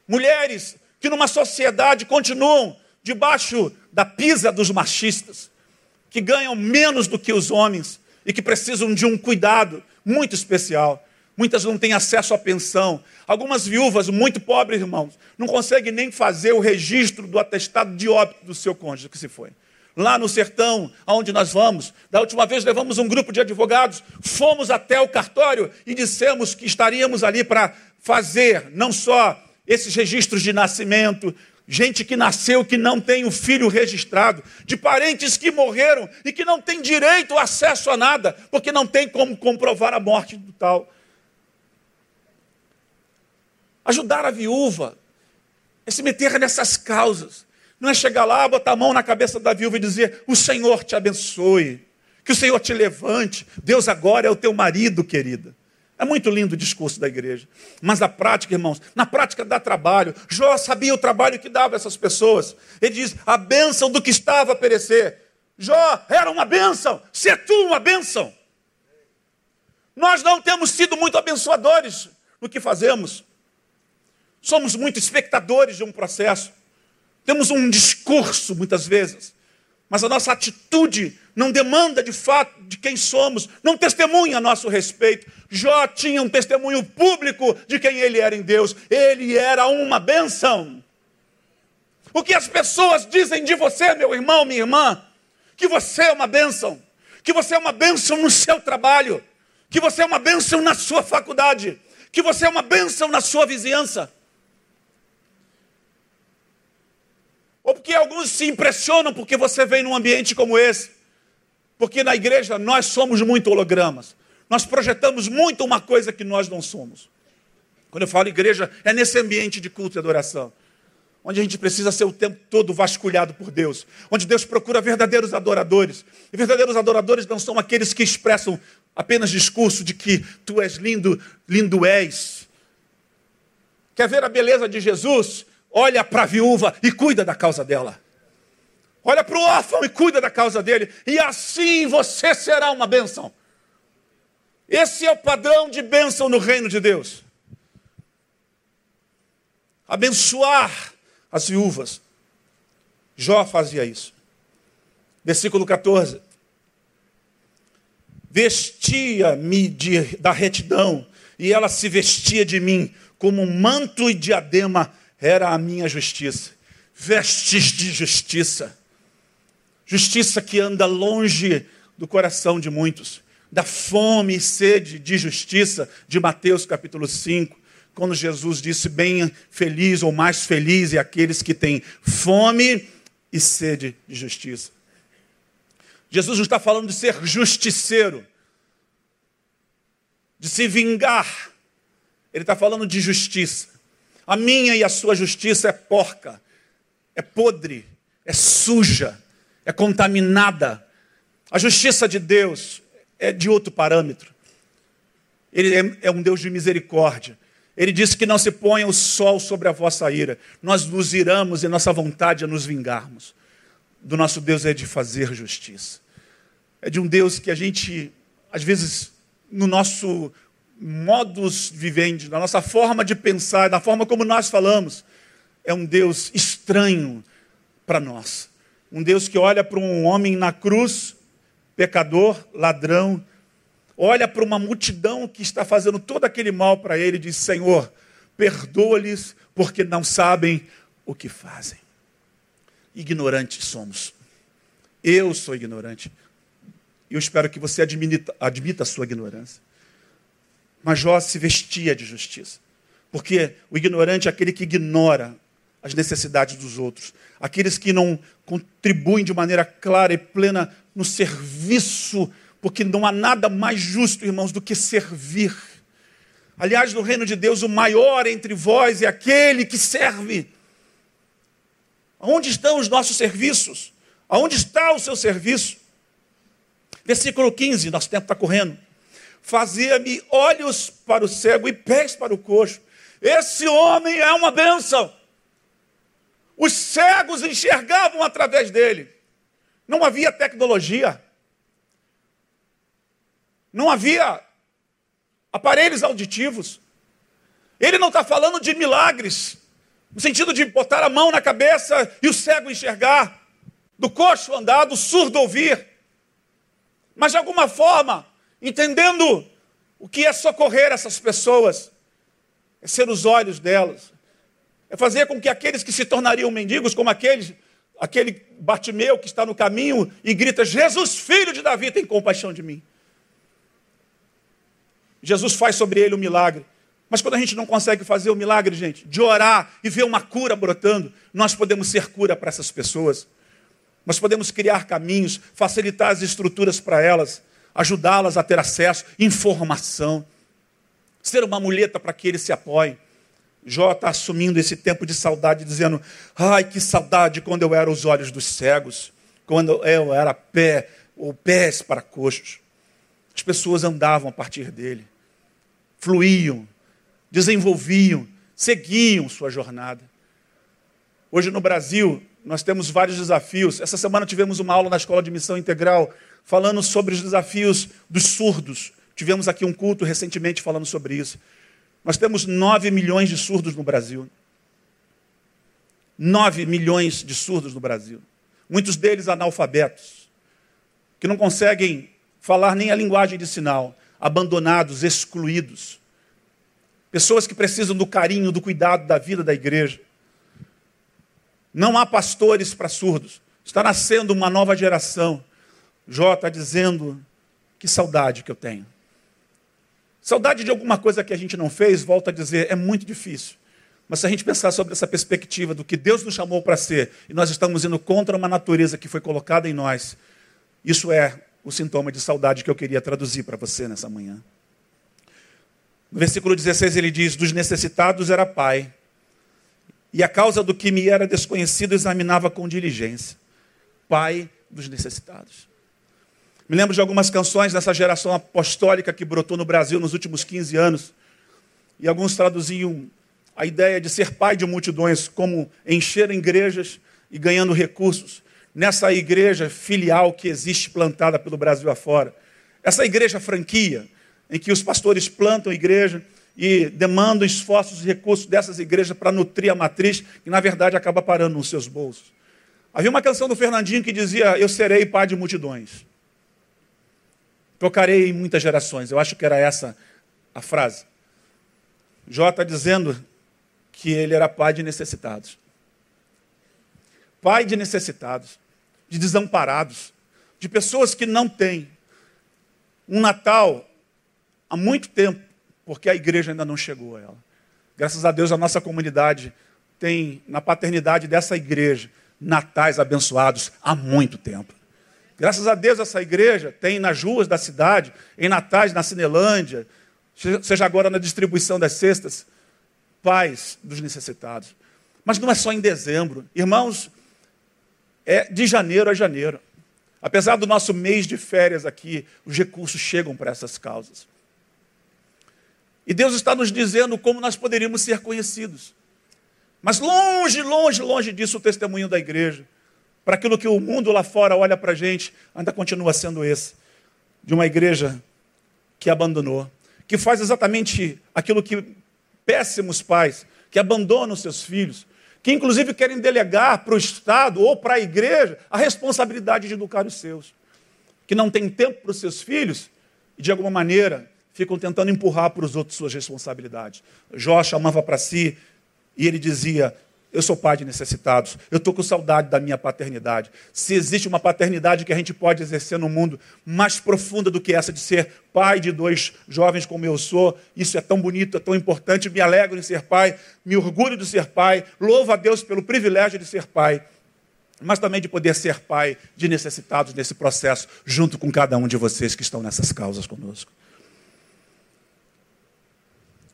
Mulheres que numa sociedade continuam debaixo da pisa dos machistas que ganham menos do que os homens e que precisam de um cuidado muito especial. Muitas não têm acesso à pensão. Algumas viúvas muito pobres, irmãos, não conseguem nem fazer o registro do atestado de óbito do seu cônjuge que se foi. Lá no sertão, aonde nós vamos, da última vez levamos um grupo de advogados, fomos até o cartório e dissemos que estaríamos ali para fazer não só esses registros de nascimento, gente que nasceu que não tem o filho registrado, de parentes que morreram e que não tem direito ao acesso a nada, porque não tem como comprovar a morte do tal. Ajudar a viúva é se meter nessas causas. Não é chegar lá, botar a mão na cabeça da viúva e dizer: O Senhor te abençoe, que o Senhor te levante. Deus agora é o teu marido, querida. É muito lindo o discurso da igreja. Mas na prática, irmãos, na prática dá trabalho. Jó sabia o trabalho que dava essas pessoas. Ele diz: a bênção do que estava a perecer. Jó era uma bênção, se é tu uma bênção. Nós não temos sido muito abençoadores no que fazemos. Somos muito espectadores de um processo. Temos um discurso, muitas vezes, mas a nossa atitude não demanda de fato de quem somos, não testemunha a nosso respeito. Jó tinha um testemunho público de quem ele era em Deus, ele era uma benção. O que as pessoas dizem de você, meu irmão, minha irmã, que você é uma bênção, que você é uma bênção no seu trabalho, que você é uma bênção na sua faculdade, que você é uma bênção na sua vizinhança. Ou porque alguns se impressionam porque você vem num ambiente como esse. Porque na igreja nós somos muito hologramas. Nós projetamos muito uma coisa que nós não somos. Quando eu falo igreja, é nesse ambiente de culto e adoração. Onde a gente precisa ser o tempo todo vasculhado por Deus. Onde Deus procura verdadeiros adoradores. E verdadeiros adoradores não são aqueles que expressam apenas discurso de que tu és lindo, lindo és. Quer ver a beleza de Jesus? olha para a viúva e cuida da causa dela. Olha para o órfão e cuida da causa dele. E assim você será uma bênção. Esse é o padrão de bênção no reino de Deus. Abençoar as viúvas. Jó fazia isso. Versículo 14. Vestia-me da retidão, e ela se vestia de mim, como um manto e diadema era a minha justiça. Vestes de justiça. Justiça que anda longe do coração de muitos. Da fome e sede de justiça de Mateus capítulo 5 quando Jesus disse: Bem feliz ou mais feliz é aqueles que têm fome e sede de justiça. Jesus não está falando de ser justiceiro, de se vingar. Ele está falando de justiça. A minha e a sua justiça é porca, é podre, é suja, é contaminada. A justiça de Deus é de outro parâmetro. Ele é, é um Deus de misericórdia. Ele disse que não se ponha o sol sobre a vossa ira. Nós nos iramos e nossa vontade é nos vingarmos. Do nosso Deus é de fazer justiça. É de um Deus que a gente, às vezes, no nosso modus vivendi, na nossa forma de pensar, na forma como nós falamos, é um Deus estranho para nós. Um Deus que olha para um homem na cruz, pecador, ladrão, olha para uma multidão que está fazendo todo aquele mal para ele e diz: Senhor, perdoa-lhes, porque não sabem o que fazem. Ignorantes somos. Eu sou ignorante. Eu espero que você admita, admita a sua ignorância. Mas Jó se vestia de justiça. Porque o ignorante é aquele que ignora as necessidades dos outros, aqueles que não contribuem de maneira clara e plena no serviço porque não há nada mais justo, irmãos, do que servir. Aliás, no reino de Deus, o maior entre vós é aquele que serve. Onde estão os nossos serviços? Aonde está o seu serviço? Versículo 15, nosso tempo está correndo. Fazia-me olhos para o cego e pés para o coxo. Esse homem é uma bênção. Os cegos enxergavam através dele. Não havia tecnologia. Não havia aparelhos auditivos. Ele não está falando de milagres, no sentido de botar a mão na cabeça e o cego enxergar, do coxo andar, do surdo ouvir. Mas de alguma forma, entendendo o que é socorrer essas pessoas, é ser os olhos delas, é fazer com que aqueles que se tornariam mendigos, como aqueles, aquele Bartimeu que está no caminho e grita: Jesus, filho de Davi, tem compaixão de mim. Jesus faz sobre ele um milagre. Mas quando a gente não consegue fazer o milagre, gente, de orar e ver uma cura brotando, nós podemos ser cura para essas pessoas. Nós podemos criar caminhos, facilitar as estruturas para elas, ajudá-las a ter acesso, informação, ser uma muleta para que eles se apoiem. Jó está assumindo esse tempo de saudade, dizendo: Ai, que saudade quando eu era os olhos dos cegos, quando eu era pé ou pés para coxos. As pessoas andavam a partir dele fluíam, desenvolviam, seguiam sua jornada. Hoje no Brasil, nós temos vários desafios. Essa semana tivemos uma aula na Escola de Missão Integral falando sobre os desafios dos surdos. Tivemos aqui um culto recentemente falando sobre isso. Nós temos 9 milhões de surdos no Brasil. 9 milhões de surdos no Brasil. Muitos deles analfabetos, que não conseguem falar nem a linguagem de sinal abandonados, excluídos. Pessoas que precisam do carinho, do cuidado da vida da igreja. Não há pastores para surdos. Está nascendo uma nova geração. Jó está dizendo: que saudade que eu tenho. Saudade de alguma coisa que a gente não fez, volta a dizer, é muito difícil. Mas se a gente pensar sobre essa perspectiva do que Deus nos chamou para ser, e nós estamos indo contra uma natureza que foi colocada em nós, isso é o sintoma de saudade que eu queria traduzir para você nessa manhã. No versículo 16 ele diz: Dos necessitados era pai, e a causa do que me era desconhecido examinava com diligência. Pai dos necessitados. Me lembro de algumas canções dessa geração apostólica que brotou no Brasil nos últimos 15 anos. E alguns traduziam a ideia de ser pai de multidões como encher igrejas e ganhando recursos nessa igreja filial que existe plantada pelo Brasil afora. Essa igreja franquia, em que os pastores plantam igreja e demandam esforços e recursos dessas igrejas para nutrir a matriz, que na verdade acaba parando nos seus bolsos. Havia uma canção do Fernandinho que dizia: Eu serei pai de multidões. Tocarei em muitas gerações. Eu acho que era essa a frase. Jó está dizendo que ele era pai de necessitados. Pai de necessitados, de desamparados, de pessoas que não têm um Natal há muito tempo, porque a igreja ainda não chegou a ela. Graças a Deus, a nossa comunidade tem, na paternidade dessa igreja, natais abençoados há muito tempo. Graças a Deus, essa igreja tem nas ruas da cidade, em natais na Cinelândia, seja agora na distribuição das cestas, pais dos necessitados. Mas não é só em dezembro. Irmãos, é de janeiro a janeiro. Apesar do nosso mês de férias aqui, os recursos chegam para essas causas. E Deus está nos dizendo como nós poderíamos ser conhecidos. Mas longe, longe, longe disso o testemunho da igreja. Para aquilo que o mundo lá fora olha para a gente, ainda continua sendo esse. De uma igreja que abandonou. Que faz exatamente aquilo que péssimos pais, que abandonam seus filhos. Que inclusive querem delegar para o Estado ou para a igreja a responsabilidade de educar os seus. Que não tem tempo para os seus filhos e de alguma maneira ficam tentando empurrar para os outros suas responsabilidades. Jó chamava para si e ele dizia: Eu sou pai de necessitados, eu estou com saudade da minha paternidade. Se existe uma paternidade que a gente pode exercer no mundo mais profunda do que essa de ser pai de dois jovens como eu sou, isso é tão bonito, é tão importante. Me alegro em ser pai, me orgulho de ser pai, louvo a Deus pelo privilégio de ser pai mas também de poder ser pai de necessitados nesse processo, junto com cada um de vocês que estão nessas causas conosco.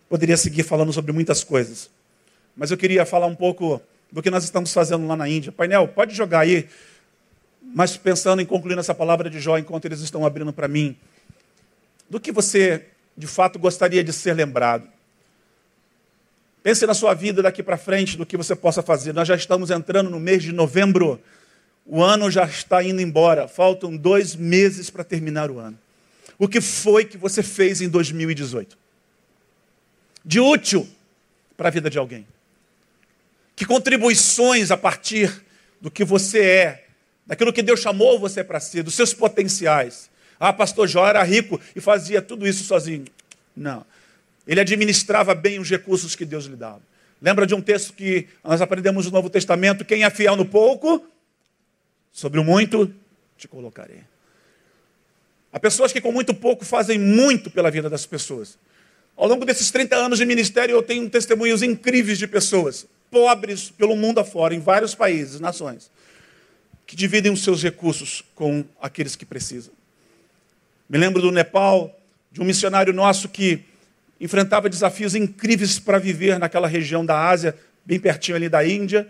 Poderia seguir falando sobre muitas coisas, mas eu queria falar um pouco do que nós estamos fazendo lá na Índia. Painel, pode jogar aí, mas pensando em concluir essa palavra de Jó enquanto eles estão abrindo para mim. Do que você, de fato, gostaria de ser lembrado? Pense na sua vida daqui para frente, do que você possa fazer. Nós já estamos entrando no mês de novembro. O ano já está indo embora. Faltam dois meses para terminar o ano. O que foi que você fez em 2018? de útil para a vida de alguém. Que contribuições a partir do que você é, daquilo que Deus chamou você para ser, dos seus potenciais. Ah, pastor Jó era rico e fazia tudo isso sozinho. Não. Ele administrava bem os recursos que Deus lhe dava. Lembra de um texto que nós aprendemos no Novo Testamento? Quem é fiel no pouco, sobre o muito te colocarei. Há pessoas que com muito pouco fazem muito pela vida das pessoas. Ao longo desses 30 anos de ministério, eu tenho testemunhos incríveis de pessoas, pobres pelo mundo afora, em vários países, nações, que dividem os seus recursos com aqueles que precisam. Me lembro do Nepal, de um missionário nosso que enfrentava desafios incríveis para viver naquela região da Ásia, bem pertinho ali da Índia,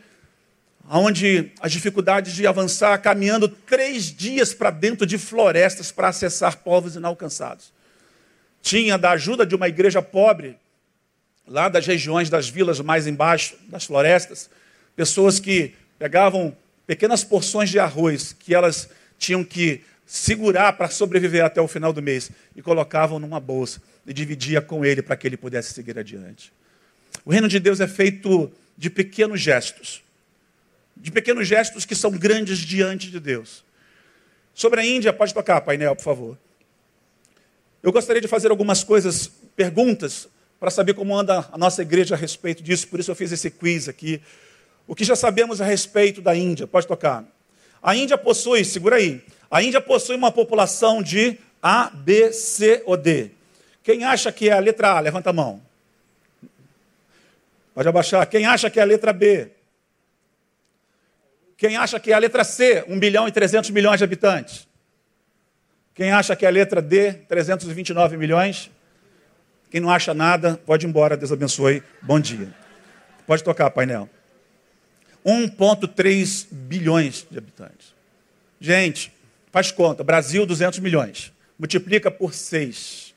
onde as dificuldades de avançar caminhando três dias para dentro de florestas para acessar povos inalcançados tinha da ajuda de uma igreja pobre, lá das regiões das vilas mais embaixo, das florestas, pessoas que pegavam pequenas porções de arroz que elas tinham que segurar para sobreviver até o final do mês e colocavam numa bolsa e dividia com ele para que ele pudesse seguir adiante. O reino de Deus é feito de pequenos gestos, de pequenos gestos que são grandes diante de Deus. Sobre a Índia, pode tocar, painel, por favor. Eu gostaria de fazer algumas coisas, perguntas, para saber como anda a nossa igreja a respeito disso, por isso eu fiz esse quiz aqui. O que já sabemos a respeito da Índia? Pode tocar. A Índia possui, segura aí, a Índia possui uma população de A, B, C ou D. Quem acha que é a letra A, levanta a mão. Pode abaixar. Quem acha que é a letra B? Quem acha que é a letra C, 1 bilhão e 300 milhões de habitantes? Quem acha que é a letra D, 329 milhões? Quem não acha nada, pode ir embora, Deus abençoe. Bom dia. Pode tocar, painel. 1,3 bilhões de habitantes. Gente, faz conta. Brasil, 200 milhões. Multiplica por 6.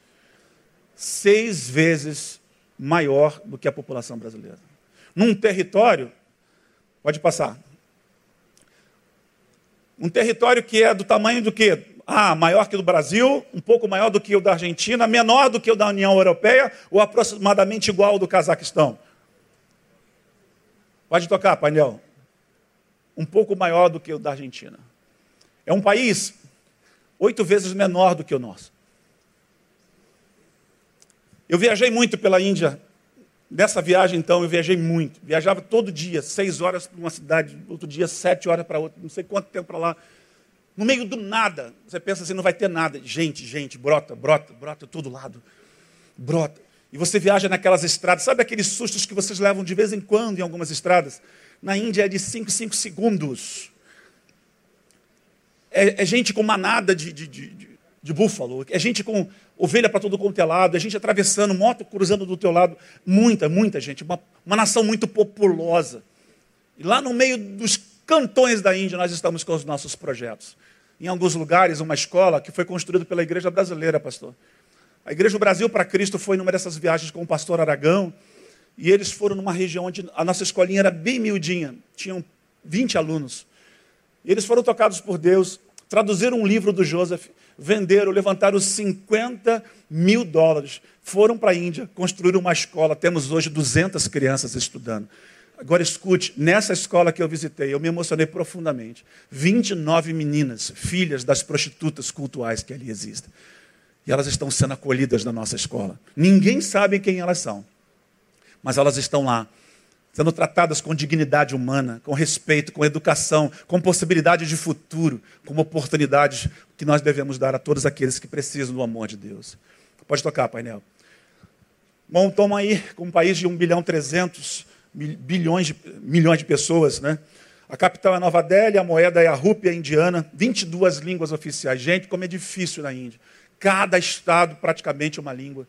Seis vezes maior do que a população brasileira. Num território, pode passar. Um território que é do tamanho do quê? Ah, maior que o do Brasil, um pouco maior do que o da Argentina, menor do que o da União Europeia ou aproximadamente igual ao do Cazaquistão? Pode tocar, painel. um pouco maior do que o da Argentina. É um país oito vezes menor do que o nosso. Eu viajei muito pela Índia. Nessa viagem, então, eu viajei muito. Viajava todo dia, seis horas para uma cidade, outro dia, sete horas para outra, não sei quanto tempo para lá. No meio do nada, você pensa assim, não vai ter nada. Gente, gente, brota, brota, brota todo lado. Brota. E você viaja naquelas estradas, sabe aqueles sustos que vocês levam de vez em quando em algumas estradas? Na Índia é de 5, 5 segundos. É, é, gente com manada de, de, de, de búfalo, é gente com ovelha para todo quanto é lado, é gente atravessando, moto cruzando do teu lado. Muita, muita gente. Uma, uma nação muito populosa. E lá no meio dos cantões da Índia nós estamos com os nossos projetos. Em alguns lugares, uma escola que foi construída pela igreja brasileira, pastor. A Igreja do Brasil para Cristo foi numa dessas viagens com o pastor Aragão, e eles foram numa região onde a nossa escolinha era bem miudinha, tinham 20 alunos. E eles foram tocados por Deus, traduziram um livro do Joseph, venderam, levantaram 50 mil dólares, foram para a Índia, construíram uma escola, temos hoje 200 crianças estudando. Agora escute, nessa escola que eu visitei, eu me emocionei profundamente. 29 meninas, filhas das prostitutas cultuais que ali existem. E elas estão sendo acolhidas na nossa escola. Ninguém sabe quem elas são. Mas elas estão lá, sendo tratadas com dignidade humana, com respeito, com educação, com possibilidade de futuro, como oportunidades que nós devemos dar a todos aqueles que precisam do amor de Deus. Pode tocar, painel. Bom, toma aí, com um país de 1 bilhão 300 bilhões de, milhões de pessoas, né? A capital é Nova Delhi, a moeda é a rúpia indiana, 22 línguas oficiais. Gente, como é difícil na Índia. Cada estado praticamente uma língua.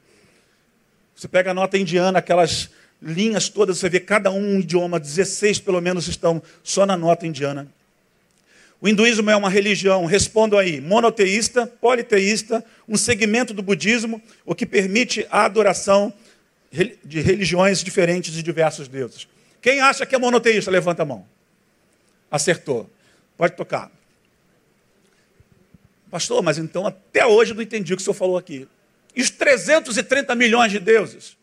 Você pega a nota indiana, aquelas linhas todas, você vê cada um um idioma, 16 pelo menos estão só na nota indiana. O hinduísmo é uma religião, respondo aí, monoteísta, politeísta, um segmento do budismo, o que permite a adoração de religiões diferentes de diversos deuses. Quem acha que é monoteísta, levanta a mão. Acertou. Pode tocar. Pastor, mas então até hoje eu não entendi o que o senhor falou aqui. E os 330 milhões de deuses?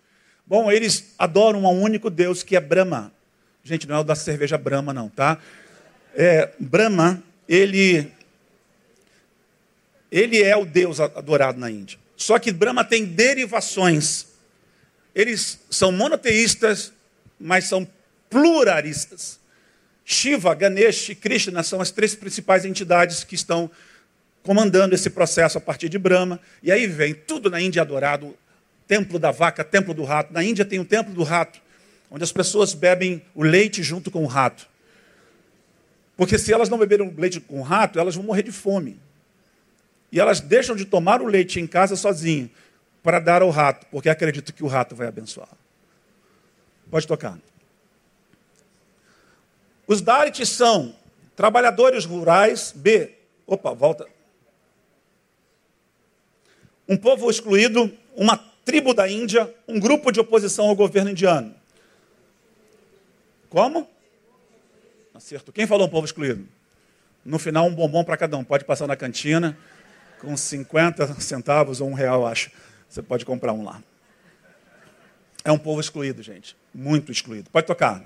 Bom, eles adoram um único Deus que é Brahma. Gente, não é o da cerveja Brahma, não, tá? É, Brahma, ele, ele é o Deus adorado na Índia. Só que Brahma tem derivações. Eles são monoteístas, mas são pluralistas. Shiva, Ganesh e Krishna são as três principais entidades que estão comandando esse processo a partir de Brahma. E aí vem tudo na Índia adorado, templo da vaca, templo do rato. Na Índia tem o templo do rato, onde as pessoas bebem o leite junto com o rato. Porque se elas não beberem o leite com o rato, elas vão morrer de fome. E elas deixam de tomar o leite em casa sozinhas para dar ao rato, porque acreditam que o rato vai abençoar. Pode tocar. Os Dalits são trabalhadores rurais, B. Opa, volta. Um povo excluído, uma tribo da Índia, um grupo de oposição ao governo indiano. Como? Acerto. Quem falou um povo excluído? No final, um bombom para cada um. Pode passar na cantina, com 50 centavos ou um real, acho. Você pode comprar um lá. É um povo excluído, gente. Muito excluído. Pode tocar.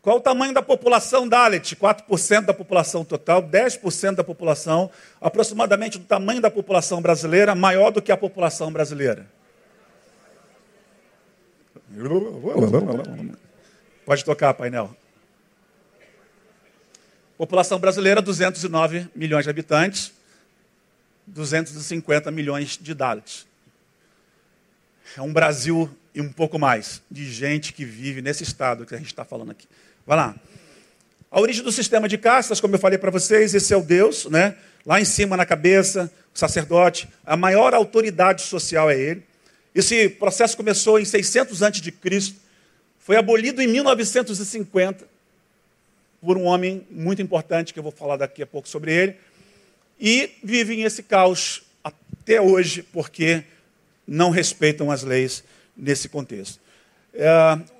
Qual o tamanho da população Dalit? 4% da população total, 10% da população, aproximadamente do tamanho da população brasileira, maior do que a população brasileira. Pode tocar, painel. População brasileira, 209 milhões de habitantes, 250 milhões de Dalits. É um Brasil e um pouco mais de gente que vive nesse estado que a gente está falando aqui. Vai lá. A origem do sistema de castas, como eu falei para vocês, esse é o Deus, né? Lá em cima na cabeça, o sacerdote, a maior autoridade social é ele. Esse processo começou em 600 a.C., foi abolido em 1950 por um homem muito importante, que eu vou falar daqui a pouco sobre ele, e vivem esse caos até hoje, porque não respeitam as leis nesse contexto. É,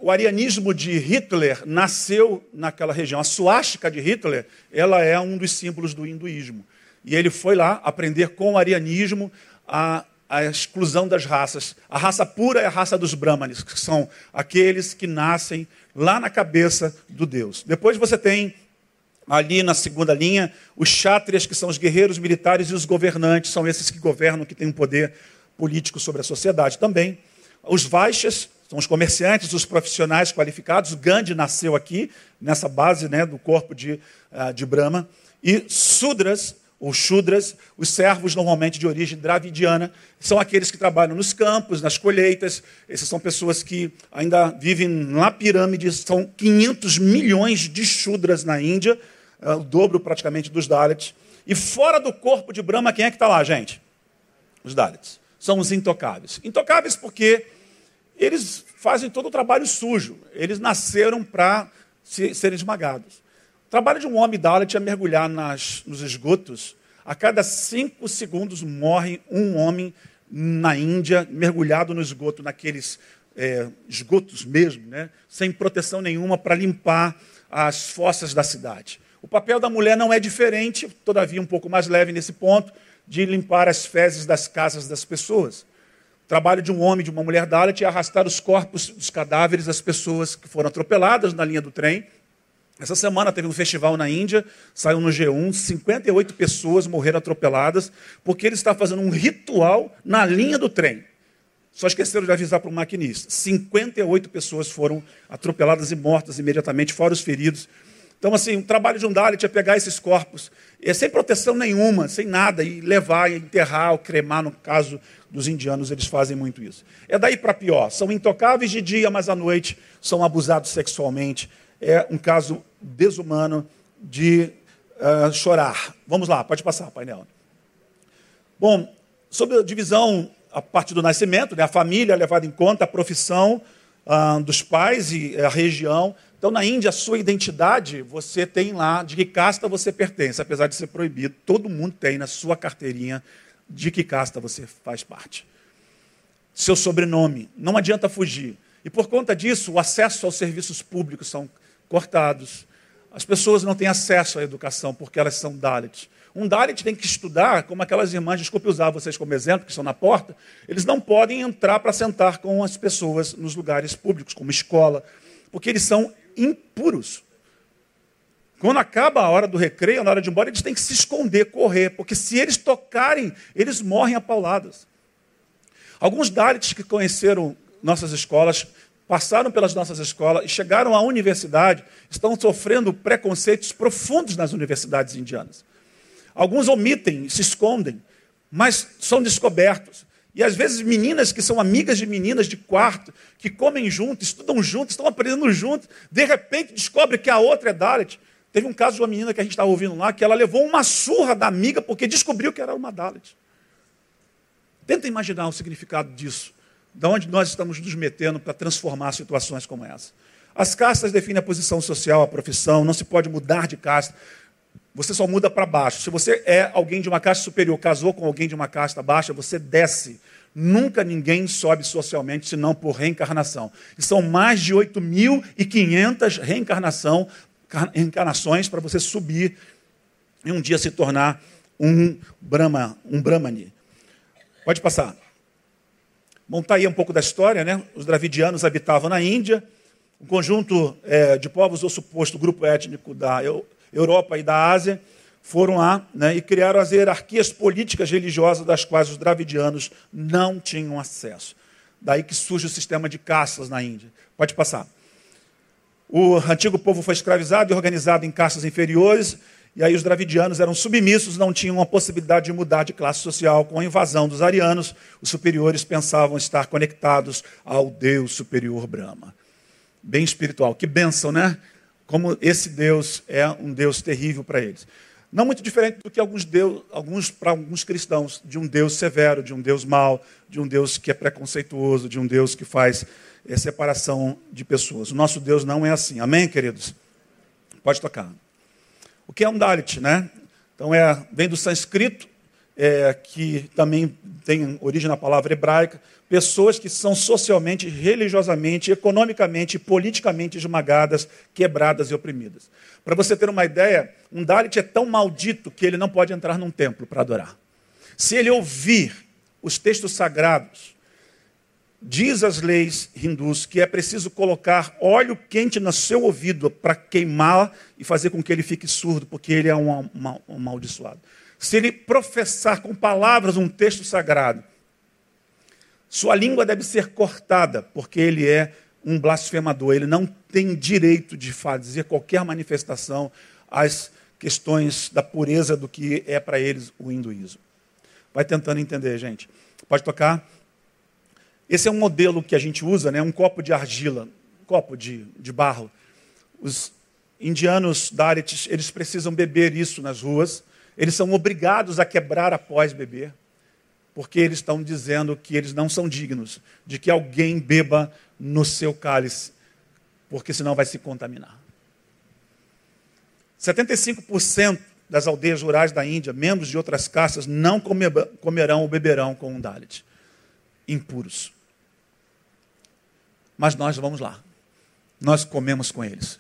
o arianismo de Hitler nasceu naquela região. A suástica de Hitler, ela é um dos símbolos do hinduísmo. E ele foi lá aprender com o arianismo a, a exclusão das raças. A raça pura é a raça dos brahmanes, que são aqueles que nascem lá na cabeça do Deus. Depois você tem Ali na segunda linha, os chátrias, que são os guerreiros militares, e os governantes, são esses que governam, que têm um poder político sobre a sociedade também. Os vaixas, são os comerciantes, os profissionais qualificados. Gandhi nasceu aqui, nessa base né, do corpo de, uh, de Brahma. E Sudras, ou Shudras, os servos normalmente de origem dravidiana, são aqueles que trabalham nos campos, nas colheitas. Essas são pessoas que ainda vivem na pirâmide. São 500 milhões de Shudras na Índia, é o dobro praticamente dos Dalits. E fora do corpo de Brahma, quem é que está lá, gente? Os Dalits. São os intocáveis. Intocáveis porque eles fazem todo o trabalho sujo. Eles nasceram para serem esmagados. O trabalho de um homem Dalit é mergulhar nas, nos esgotos. A cada cinco segundos morre um homem na Índia, mergulhado no esgoto, naqueles é, esgotos mesmo, né? sem proteção nenhuma para limpar as fossas da cidade. O papel da mulher não é diferente, todavia um pouco mais leve nesse ponto, de limpar as fezes das casas das pessoas. O trabalho de um homem, de uma mulher Dalit é arrastar os corpos dos cadáveres das pessoas que foram atropeladas na linha do trem essa semana teve um festival na Índia, saiu no G1, 58 pessoas morreram atropeladas, porque ele está fazendo um ritual na linha do trem. Só esqueceram de avisar para o maquinista. 58 pessoas foram atropeladas e mortas imediatamente, fora os feridos. Então, assim, o trabalho de um Dalit é pegar esses corpos, é sem proteção nenhuma, sem nada, e levar, e enterrar, ou cremar, no caso dos indianos, eles fazem muito isso. É daí para pior. São intocáveis de dia, mas à noite são abusados sexualmente. É um caso desumano de uh, chorar. Vamos lá, pode passar, painel. Bom, sobre a divisão a partir do nascimento, né, a família é levada em conta, a profissão uh, dos pais e a região. Então, na Índia, a sua identidade, você tem lá de que casta você pertence, apesar de ser proibido, todo mundo tem na sua carteirinha de que casta você faz parte. Seu sobrenome, não adianta fugir. E por conta disso, o acesso aos serviços públicos são cortados. As pessoas não têm acesso à educação porque elas são Dalits. Um Dalit tem que estudar, como aquelas irmãs, desculpe usar vocês como exemplo, que estão na porta, eles não podem entrar para sentar com as pessoas nos lugares públicos, como escola, porque eles são impuros. Quando acaba a hora do recreio, na hora de ir embora, eles têm que se esconder, correr, porque se eles tocarem, eles morrem apaulados. Alguns Dalits que conheceram nossas escolas passaram pelas nossas escolas e chegaram à universidade, estão sofrendo preconceitos profundos nas universidades indianas. Alguns omitem, se escondem, mas são descobertos. E às vezes meninas que são amigas de meninas de quarto, que comem junto, estudam junto, estão aprendendo junto, de repente descobre que a outra é Dalit. Teve um caso de uma menina que a gente estava ouvindo lá, que ela levou uma surra da amiga porque descobriu que era uma Dalit. Tenta imaginar o significado disso de onde nós estamos nos metendo para transformar situações como essa. As castas definem a posição social, a profissão, não se pode mudar de casta. Você só muda para baixo. Se você é alguém de uma casta superior, casou com alguém de uma casta baixa, você desce. Nunca ninguém sobe socialmente senão por reencarnação. E são mais de 8.500 reencarnação, reencarnações para você subir e um dia se tornar um Brahma, um Brahmani. Pode passar. Bom, está aí um pouco da história, né? Os dravidianos habitavam na Índia, um conjunto é, de povos, ou suposto grupo étnico da Europa e da Ásia, foram lá né, e criaram as hierarquias políticas religiosas das quais os dravidianos não tinham acesso. Daí que surge o sistema de caças na Índia. Pode passar. O antigo povo foi escravizado e organizado em caças inferiores, e aí os dravidianos eram submissos, não tinham a possibilidade de mudar de classe social. Com a invasão dos arianos, os superiores pensavam estar conectados ao Deus superior Brahma. Bem espiritual. Que bênção, né? Como esse Deus é um Deus terrível para eles. Não muito diferente do que alguns, Deus, alguns para alguns cristãos, de um Deus severo, de um Deus mau, de um Deus que é preconceituoso, de um Deus que faz é, separação de pessoas. O nosso Deus não é assim. Amém, queridos? Pode tocar. O que é um Dalit, né? Então é, vem do sânscrito, é, que também tem origem na palavra hebraica, pessoas que são socialmente, religiosamente, economicamente politicamente esmagadas, quebradas e oprimidas. Para você ter uma ideia, um Dalit é tão maldito que ele não pode entrar num templo para adorar. Se ele ouvir os textos sagrados diz as leis hindus que é preciso colocar óleo quente no seu ouvido para queimar e fazer com que ele fique surdo, porque ele é um, um, um amaldiçoado. Se ele professar com palavras um texto sagrado, sua língua deve ser cortada, porque ele é um blasfemador. Ele não tem direito de fazer qualquer manifestação às questões da pureza do que é para eles o hinduísmo. Vai tentando entender, gente. Pode tocar? Esse é um modelo que a gente usa, né? um copo de argila, um copo de, de barro. Os indianos Dalits, eles precisam beber isso nas ruas. Eles são obrigados a quebrar após beber, porque eles estão dizendo que eles não são dignos de que alguém beba no seu cálice, porque senão vai se contaminar. 75% das aldeias rurais da Índia, membros de outras castas, não comerão ou beberão com um Dalit. Impuros. Mas nós vamos lá. Nós comemos com eles.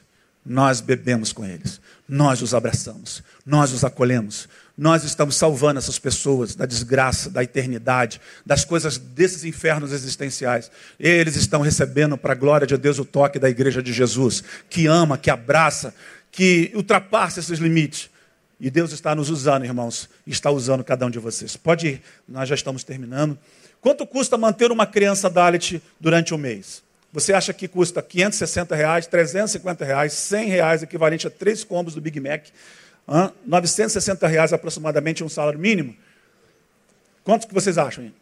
Nós bebemos com eles. Nós os abraçamos. Nós os acolhemos. Nós estamos salvando essas pessoas da desgraça, da eternidade, das coisas desses infernos existenciais. Eles estão recebendo, para a glória de Deus, o toque da igreja de Jesus, que ama, que abraça, que ultrapassa esses limites. E Deus está nos usando, irmãos, está usando cada um de vocês. Pode ir, nós já estamos terminando. Quanto custa manter uma criança Dalit durante um mês? Você acha que custa 560 reais, 350 reais, 100 reais, equivalente a três combos do Big Mac, 960 reais aproximadamente um salário mínimo? Quantos que vocês acham? Hein?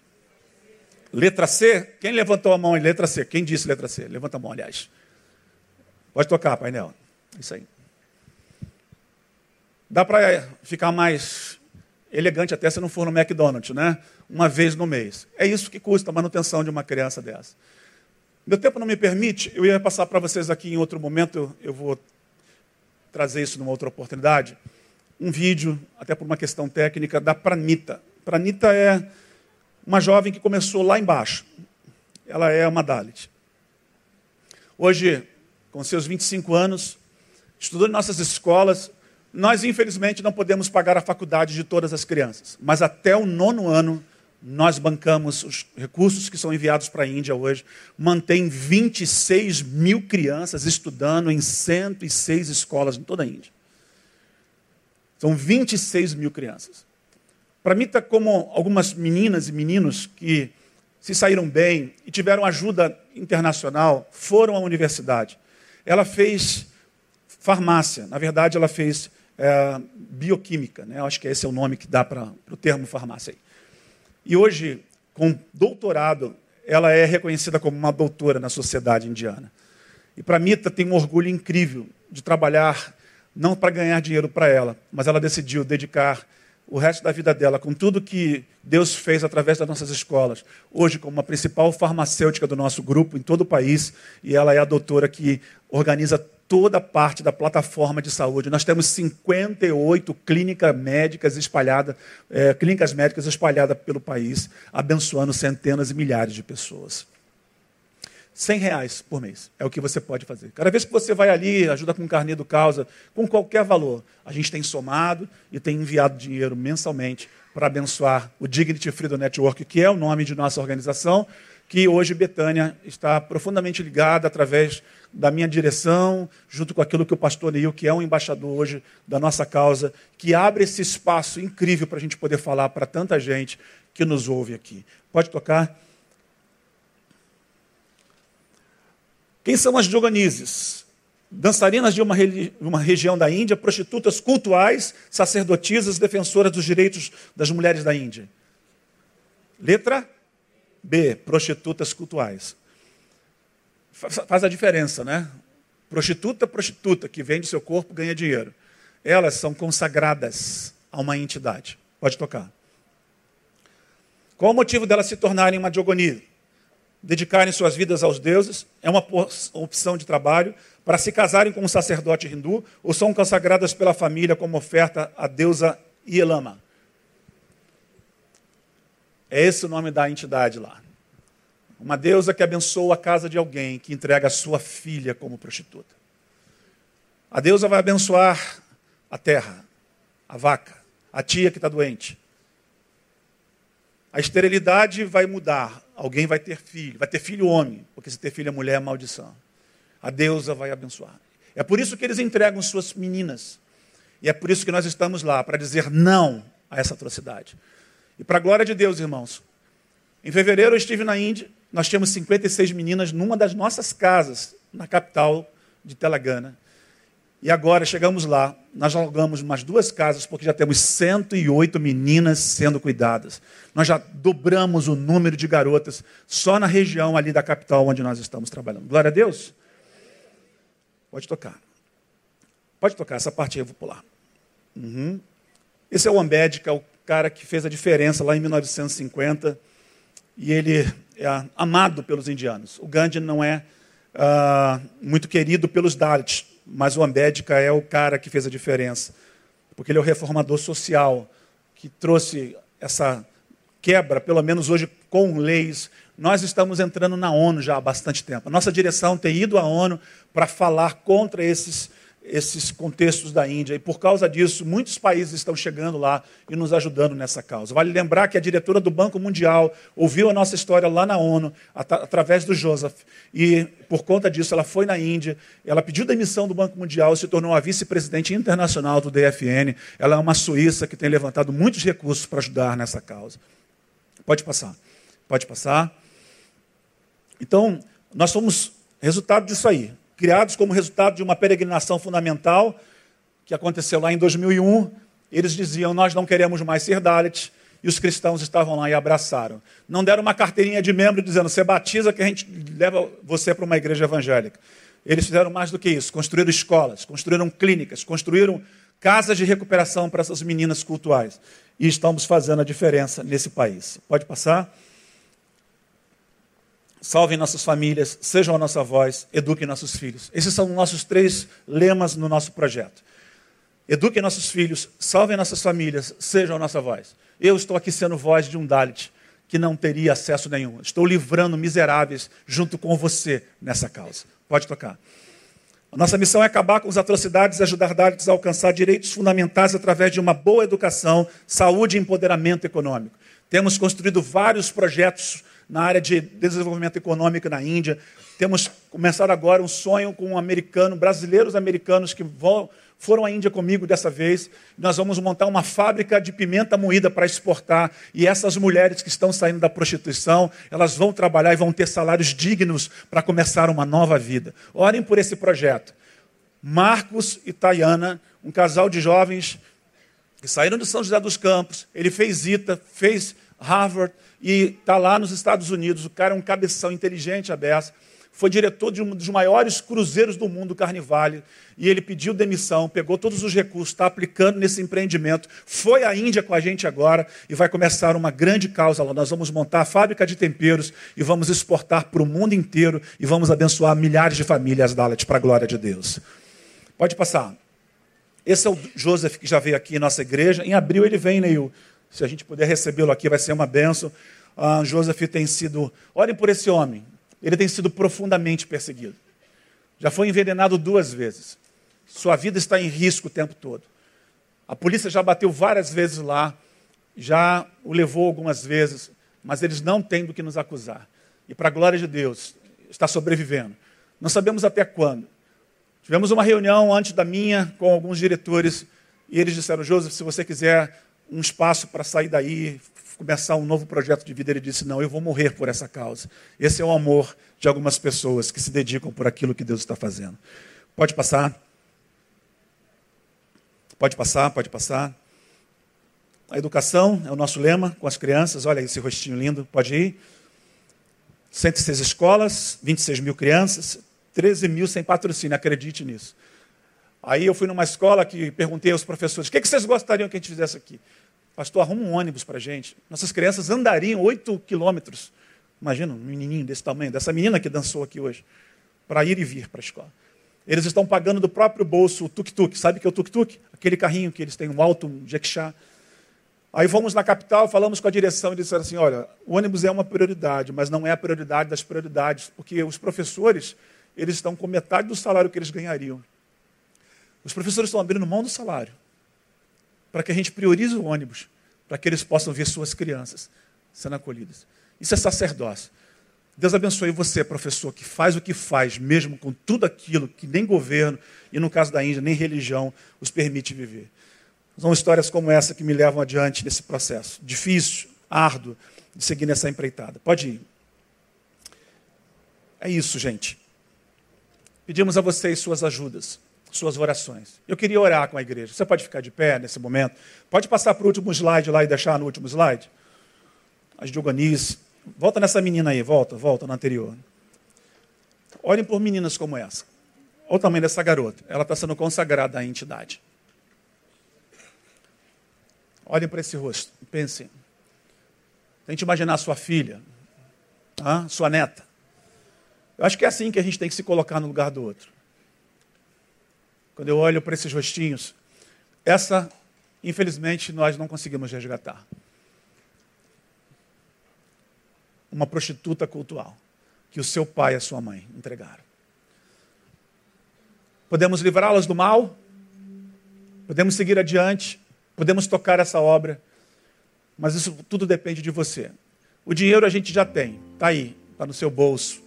Letra C? Quem levantou a mão em letra C? Quem disse letra C? Levanta a mão, aliás. Pode tocar, painel. Isso aí. Dá para ficar mais elegante até se não for no McDonald's, né? Uma vez no mês. É isso que custa a manutenção de uma criança dessa. Meu tempo não me permite, eu ia passar para vocês aqui em outro momento, eu vou trazer isso numa outra oportunidade. Um vídeo, até por uma questão técnica, da Pranita. Pranita é uma jovem que começou lá embaixo. Ela é uma Dalit. Hoje, com seus 25 anos, estudou em nossas escolas. Nós, infelizmente, não podemos pagar a faculdade de todas as crianças, mas até o nono ano nós bancamos os recursos que são enviados para a Índia hoje, mantém 26 mil crianças estudando em 106 escolas em toda a Índia. São 26 mil crianças. Para mim está como algumas meninas e meninos que se saíram bem e tiveram ajuda internacional, foram à universidade. Ela fez farmácia, na verdade ela fez é, bioquímica, né? acho que esse é o nome que dá para o termo farmácia aí. E hoje, com doutorado, ela é reconhecida como uma doutora na sociedade indiana. E para Mita tem um orgulho incrível de trabalhar não para ganhar dinheiro para ela, mas ela decidiu dedicar o resto da vida dela com tudo que Deus fez através das nossas escolas. Hoje, como a principal farmacêutica do nosso grupo em todo o país, e ela é a doutora que organiza toda parte da plataforma de saúde. Nós temos 58 clínicas médicas espalhadas, é, clínicas médicas espalhadas pelo país, abençoando centenas e milhares de pessoas. 100 reais por mês é o que você pode fazer. Cada vez que você vai ali, ajuda com o carnê do causa, com qualquer valor, a gente tem somado e tem enviado dinheiro mensalmente para abençoar o Dignity Freedom Network, que é o nome de nossa organização, que hoje Betânia está profundamente ligada através da minha direção, junto com aquilo que o pastor Neil, que é um embaixador hoje da nossa causa, que abre esse espaço incrível para a gente poder falar para tanta gente que nos ouve aqui. Pode tocar? Quem são as Joganises? Dançarinas de uma, uma região da Índia, prostitutas cultuais, sacerdotisas, defensoras dos direitos das mulheres da Índia. Letra B, prostitutas cultuais. Faz a diferença, né? Prostituta, prostituta, que vende seu corpo, ganha dinheiro. Elas são consagradas a uma entidade. Pode tocar. Qual o motivo delas se tornarem uma diogonia? Dedicarem suas vidas aos deuses, é uma opção de trabalho, para se casarem com um sacerdote hindu, ou são consagradas pela família como oferta à deusa Ielama. É esse o nome da entidade lá. Uma deusa que abençoa a casa de alguém que entrega a sua filha como prostituta. A deusa vai abençoar a terra, a vaca, a tia que está doente. A esterilidade vai mudar, alguém vai ter filho, vai ter filho homem, porque se ter filha mulher é maldição. A deusa vai abençoar. É por isso que eles entregam suas meninas. E é por isso que nós estamos lá, para dizer não a essa atrocidade. E para a glória de Deus, irmãos, em fevereiro eu estive na Índia, nós tínhamos 56 meninas numa das nossas casas, na capital de Telangana. E agora chegamos lá, nós alugamos umas duas casas, porque já temos 108 meninas sendo cuidadas. Nós já dobramos o número de garotas só na região ali da capital onde nós estamos trabalhando. Glória a Deus. Pode tocar. Pode tocar, essa parte eu vou pular. Uhum. Esse é o Ambed, que é o cara que fez a diferença lá em 1950. E ele é amado pelos indianos. O Gandhi não é uh, muito querido pelos Dalits mas o Ambédica é o cara que fez a diferença, porque ele é o reformador social que trouxe essa quebra, pelo menos hoje com leis. Nós estamos entrando na ONU já há bastante tempo. A nossa direção tem ido à ONU para falar contra esses esses contextos da Índia. E por causa disso, muitos países estão chegando lá e nos ajudando nessa causa. Vale lembrar que a diretora do Banco Mundial ouviu a nossa história lá na ONU, at através do Joseph. E por conta disso, ela foi na Índia, ela pediu demissão do Banco Mundial se tornou a vice-presidente internacional do DFN. Ela é uma suíça que tem levantado muitos recursos para ajudar nessa causa. Pode passar. Pode passar. Então, nós somos resultado disso aí criados como resultado de uma peregrinação fundamental que aconteceu lá em 2001. Eles diziam: Nós não queremos mais ser Dalits. E os cristãos estavam lá e abraçaram. Não deram uma carteirinha de membro dizendo: Você batiza que a gente leva você para uma igreja evangélica. Eles fizeram mais do que isso: construíram escolas, construíram clínicas, construíram casas de recuperação para essas meninas cultuais. E estamos fazendo a diferença nesse país. Pode passar? Salvem nossas famílias, sejam a nossa voz, eduquem nossos filhos. Esses são nossos três lemas no nosso projeto. Eduquem nossos filhos, salvem nossas famílias, sejam a nossa voz. Eu estou aqui sendo voz de um Dalit que não teria acesso nenhum. Estou livrando miseráveis junto com você nessa causa. Pode tocar. Nossa missão é acabar com as atrocidades e ajudar Dalits a alcançar direitos fundamentais através de uma boa educação, saúde e empoderamento econômico. Temos construído vários projetos na área de desenvolvimento econômico na Índia. Temos começado agora um sonho com um americano, brasileiros americanos que vão, foram à Índia comigo dessa vez. Nós vamos montar uma fábrica de pimenta moída para exportar. E essas mulheres que estão saindo da prostituição, elas vão trabalhar e vão ter salários dignos para começar uma nova vida. Orem por esse projeto. Marcos e Tayana, um casal de jovens que saíram de São José dos Campos. Ele fez ITA, fez Harvard e está lá nos Estados Unidos. O cara é um cabeção inteligente, aberto. Foi diretor de um dos maiores cruzeiros do mundo, Carnivale, e ele pediu demissão, pegou todos os recursos, está aplicando nesse empreendimento, foi à Índia com a gente agora e vai começar uma grande causa lá. Nós vamos montar a fábrica de temperos e vamos exportar para o mundo inteiro e vamos abençoar milhares de famílias Dalet para a glória de Deus. Pode passar. Esse é o Joseph que já veio aqui em nossa igreja. Em abril ele vem, Neil. Se a gente puder recebê-lo aqui, vai ser uma benção. Ah, Joseph tem sido. Olhem por esse homem. Ele tem sido profundamente perseguido. Já foi envenenado duas vezes. Sua vida está em risco o tempo todo. A polícia já bateu várias vezes lá, já o levou algumas vezes, mas eles não têm do que nos acusar. E, para a glória de Deus, está sobrevivendo. Não sabemos até quando. Tivemos uma reunião antes da minha com alguns diretores e eles disseram: Joseph, se você quiser um espaço para sair daí, começar um novo projeto de vida. Ele disse: Não, eu vou morrer por essa causa. Esse é o amor de algumas pessoas que se dedicam por aquilo que Deus está fazendo. Pode passar. Pode passar, pode passar. A educação é o nosso lema com as crianças. Olha esse rostinho lindo. Pode ir. 106 escolas, 26 mil crianças, 13 mil sem patrocínio. Acredite nisso. Aí eu fui numa escola que perguntei aos professores: o que, vocês gostariam que a gente fizesse aqui? Pastor, arruma um ônibus para a gente. Nossas crianças andariam oito quilômetros. Imagina um menininho desse tamanho, dessa menina que dançou aqui hoje, para ir e vir para a escola. Eles estão pagando do próprio bolso o tuk-tuk. Sabe o que é o tuk-tuk? Aquele carrinho que eles têm, um alto um jequixá. Aí fomos na capital, falamos com a direção e disseram assim: olha, o ônibus é uma prioridade, mas não é a prioridade das prioridades, porque os professores eles estão com metade do salário que eles ganhariam. Os professores estão abrindo mão do salário para que a gente priorize o ônibus, para que eles possam ver suas crianças sendo acolhidas. Isso é sacerdócio. Deus abençoe você, professor, que faz o que faz, mesmo com tudo aquilo que nem governo, e no caso da Índia, nem religião os permite viver. São histórias como essa que me levam adiante nesse processo. Difícil, árduo, de seguir nessa empreitada. Pode ir. É isso, gente. Pedimos a vocês suas ajudas, suas orações. Eu queria orar com a igreja. Você pode ficar de pé nesse momento? Pode passar para o último slide lá e deixar no último slide? As Dioganice. Volta nessa menina aí, volta, volta na anterior. Olhem por meninas como essa. Olha o tamanho dessa garota. Ela está sendo consagrada à entidade. Olhem para esse rosto. Pensem. Tente imaginar sua filha, ah, sua neta. Eu acho que é assim que a gente tem que se colocar no lugar do outro. Quando eu olho para esses rostinhos, essa, infelizmente, nós não conseguimos resgatar. uma prostituta cultural que o seu pai e a sua mãe entregaram. Podemos livrá-las do mal, podemos seguir adiante, podemos tocar essa obra, mas isso tudo depende de você. O dinheiro a gente já tem, está aí, está no seu bolso,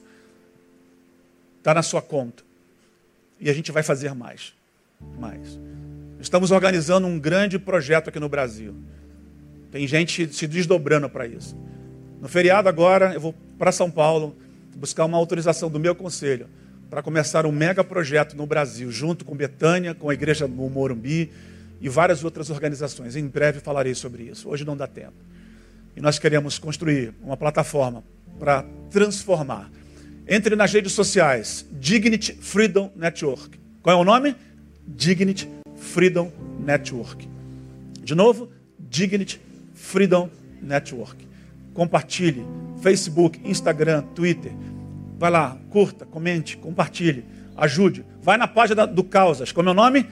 está na sua conta. E a gente vai fazer mais. Mais. Estamos organizando um grande projeto aqui no Brasil. Tem gente se desdobrando para isso. No feriado agora, eu vou para São Paulo buscar uma autorização do meu conselho para começar um mega projeto no Brasil, junto com Betânia, com a Igreja do Morumbi e várias outras organizações. Em breve falarei sobre isso. Hoje não dá tempo. E nós queremos construir uma plataforma para transformar. Entre nas redes sociais, Dignity Freedom Network. Qual é o nome? Dignity Freedom Network. De novo, Dignity Freedom Network compartilhe. Facebook, Instagram, Twitter. Vai lá, curta, comente, compartilhe, ajude. Vai na página do Causas. Como é o nome?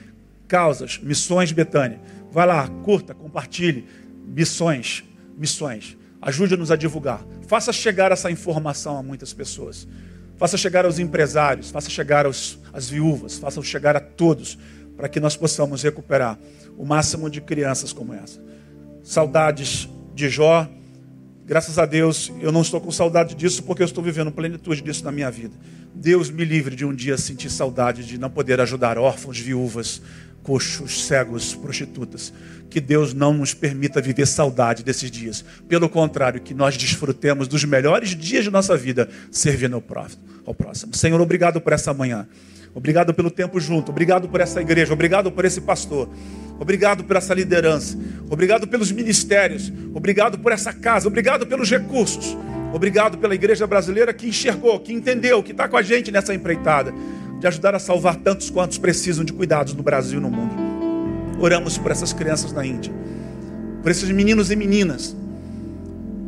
Causas, Missões Betânia. Vai lá, curta, compartilhe. Missões, missões. Ajude-nos a divulgar. Faça chegar essa informação a muitas pessoas. Faça chegar aos empresários, faça chegar aos, às viúvas, faça chegar a todos, para que nós possamos recuperar o máximo de crianças como essa. Saudades de Jó, Graças a Deus, eu não estou com saudade disso porque eu estou vivendo plenitude disso na minha vida. Deus me livre de um dia sentir saudade de não poder ajudar órfãos, viúvas, coxos, cegos, prostitutas. Que Deus não nos permita viver saudade desses dias. Pelo contrário, que nós desfrutemos dos melhores dias de nossa vida servindo ao próximo. Senhor, obrigado por essa manhã. Obrigado pelo tempo junto. Obrigado por essa igreja. Obrigado por esse pastor. Obrigado por essa liderança. Obrigado pelos ministérios. Obrigado por essa casa. Obrigado pelos recursos. Obrigado pela igreja brasileira que enxergou, que entendeu, que está com a gente nessa empreitada de ajudar a salvar tantos quantos precisam de cuidados no Brasil e no mundo. Oramos por essas crianças na Índia, por esses meninos e meninas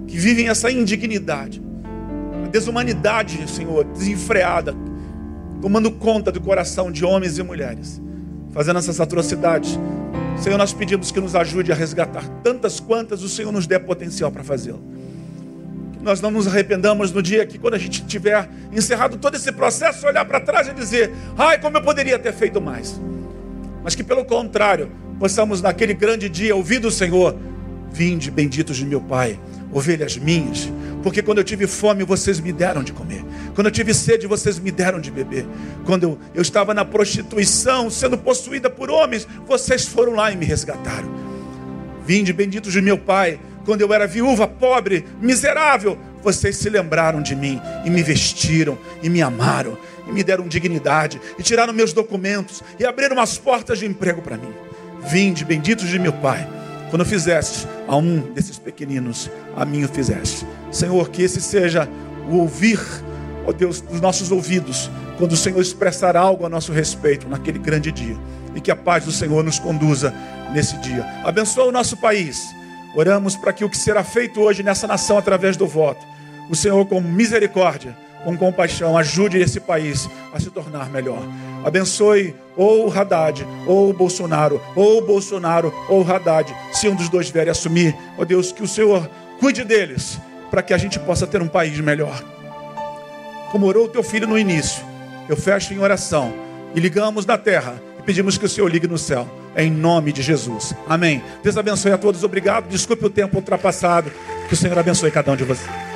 que vivem essa indignidade, a desumanidade, Senhor, desenfreada, tomando conta do coração de homens e mulheres, fazendo essas atrocidades Senhor, nós pedimos que nos ajude a resgatar tantas quantas o Senhor nos dê potencial para fazê-lo. Nós não nos arrependamos no dia que, quando a gente tiver encerrado todo esse processo, olhar para trás e dizer: ai, como eu poderia ter feito mais. Mas que, pelo contrário, possamos naquele grande dia ouvir do Senhor: Vinde, benditos de meu Pai, ovelhas minhas, porque quando eu tive fome, vocês me deram de comer. Quando eu tive sede, vocês me deram de beber. Quando eu, eu estava na prostituição, sendo possuída por homens, vocês foram lá e me resgataram. Vinde, benditos de meu Pai, quando eu era viúva, pobre, miserável, vocês se lembraram de mim e me vestiram e me amaram e me deram dignidade e tiraram meus documentos e abriram as portas de emprego para mim. Vinde, benditos de meu Pai quando fizeste a um desses pequeninos, a mim o fizeste. Senhor, que esse seja o ouvir, ó Deus, dos nossos ouvidos, quando o Senhor expressar algo a nosso respeito naquele grande dia. E que a paz do Senhor nos conduza nesse dia. Abençoa o nosso país. Oramos para que o que será feito hoje nessa nação através do voto, o Senhor com misericórdia, com compaixão, ajude esse país a se tornar melhor. Abençoe ou Haddad, ou Bolsonaro, ou Bolsonaro, ou Haddad, se um dos dois vier assumir. Ó oh Deus, que o Senhor cuide deles, para que a gente possa ter um país melhor. Como orou o teu filho no início, eu fecho em oração e ligamos na terra e pedimos que o Senhor ligue no céu. Em nome de Jesus. Amém. Deus abençoe a todos. Obrigado. Desculpe o tempo ultrapassado. Que o Senhor abençoe cada um de vocês.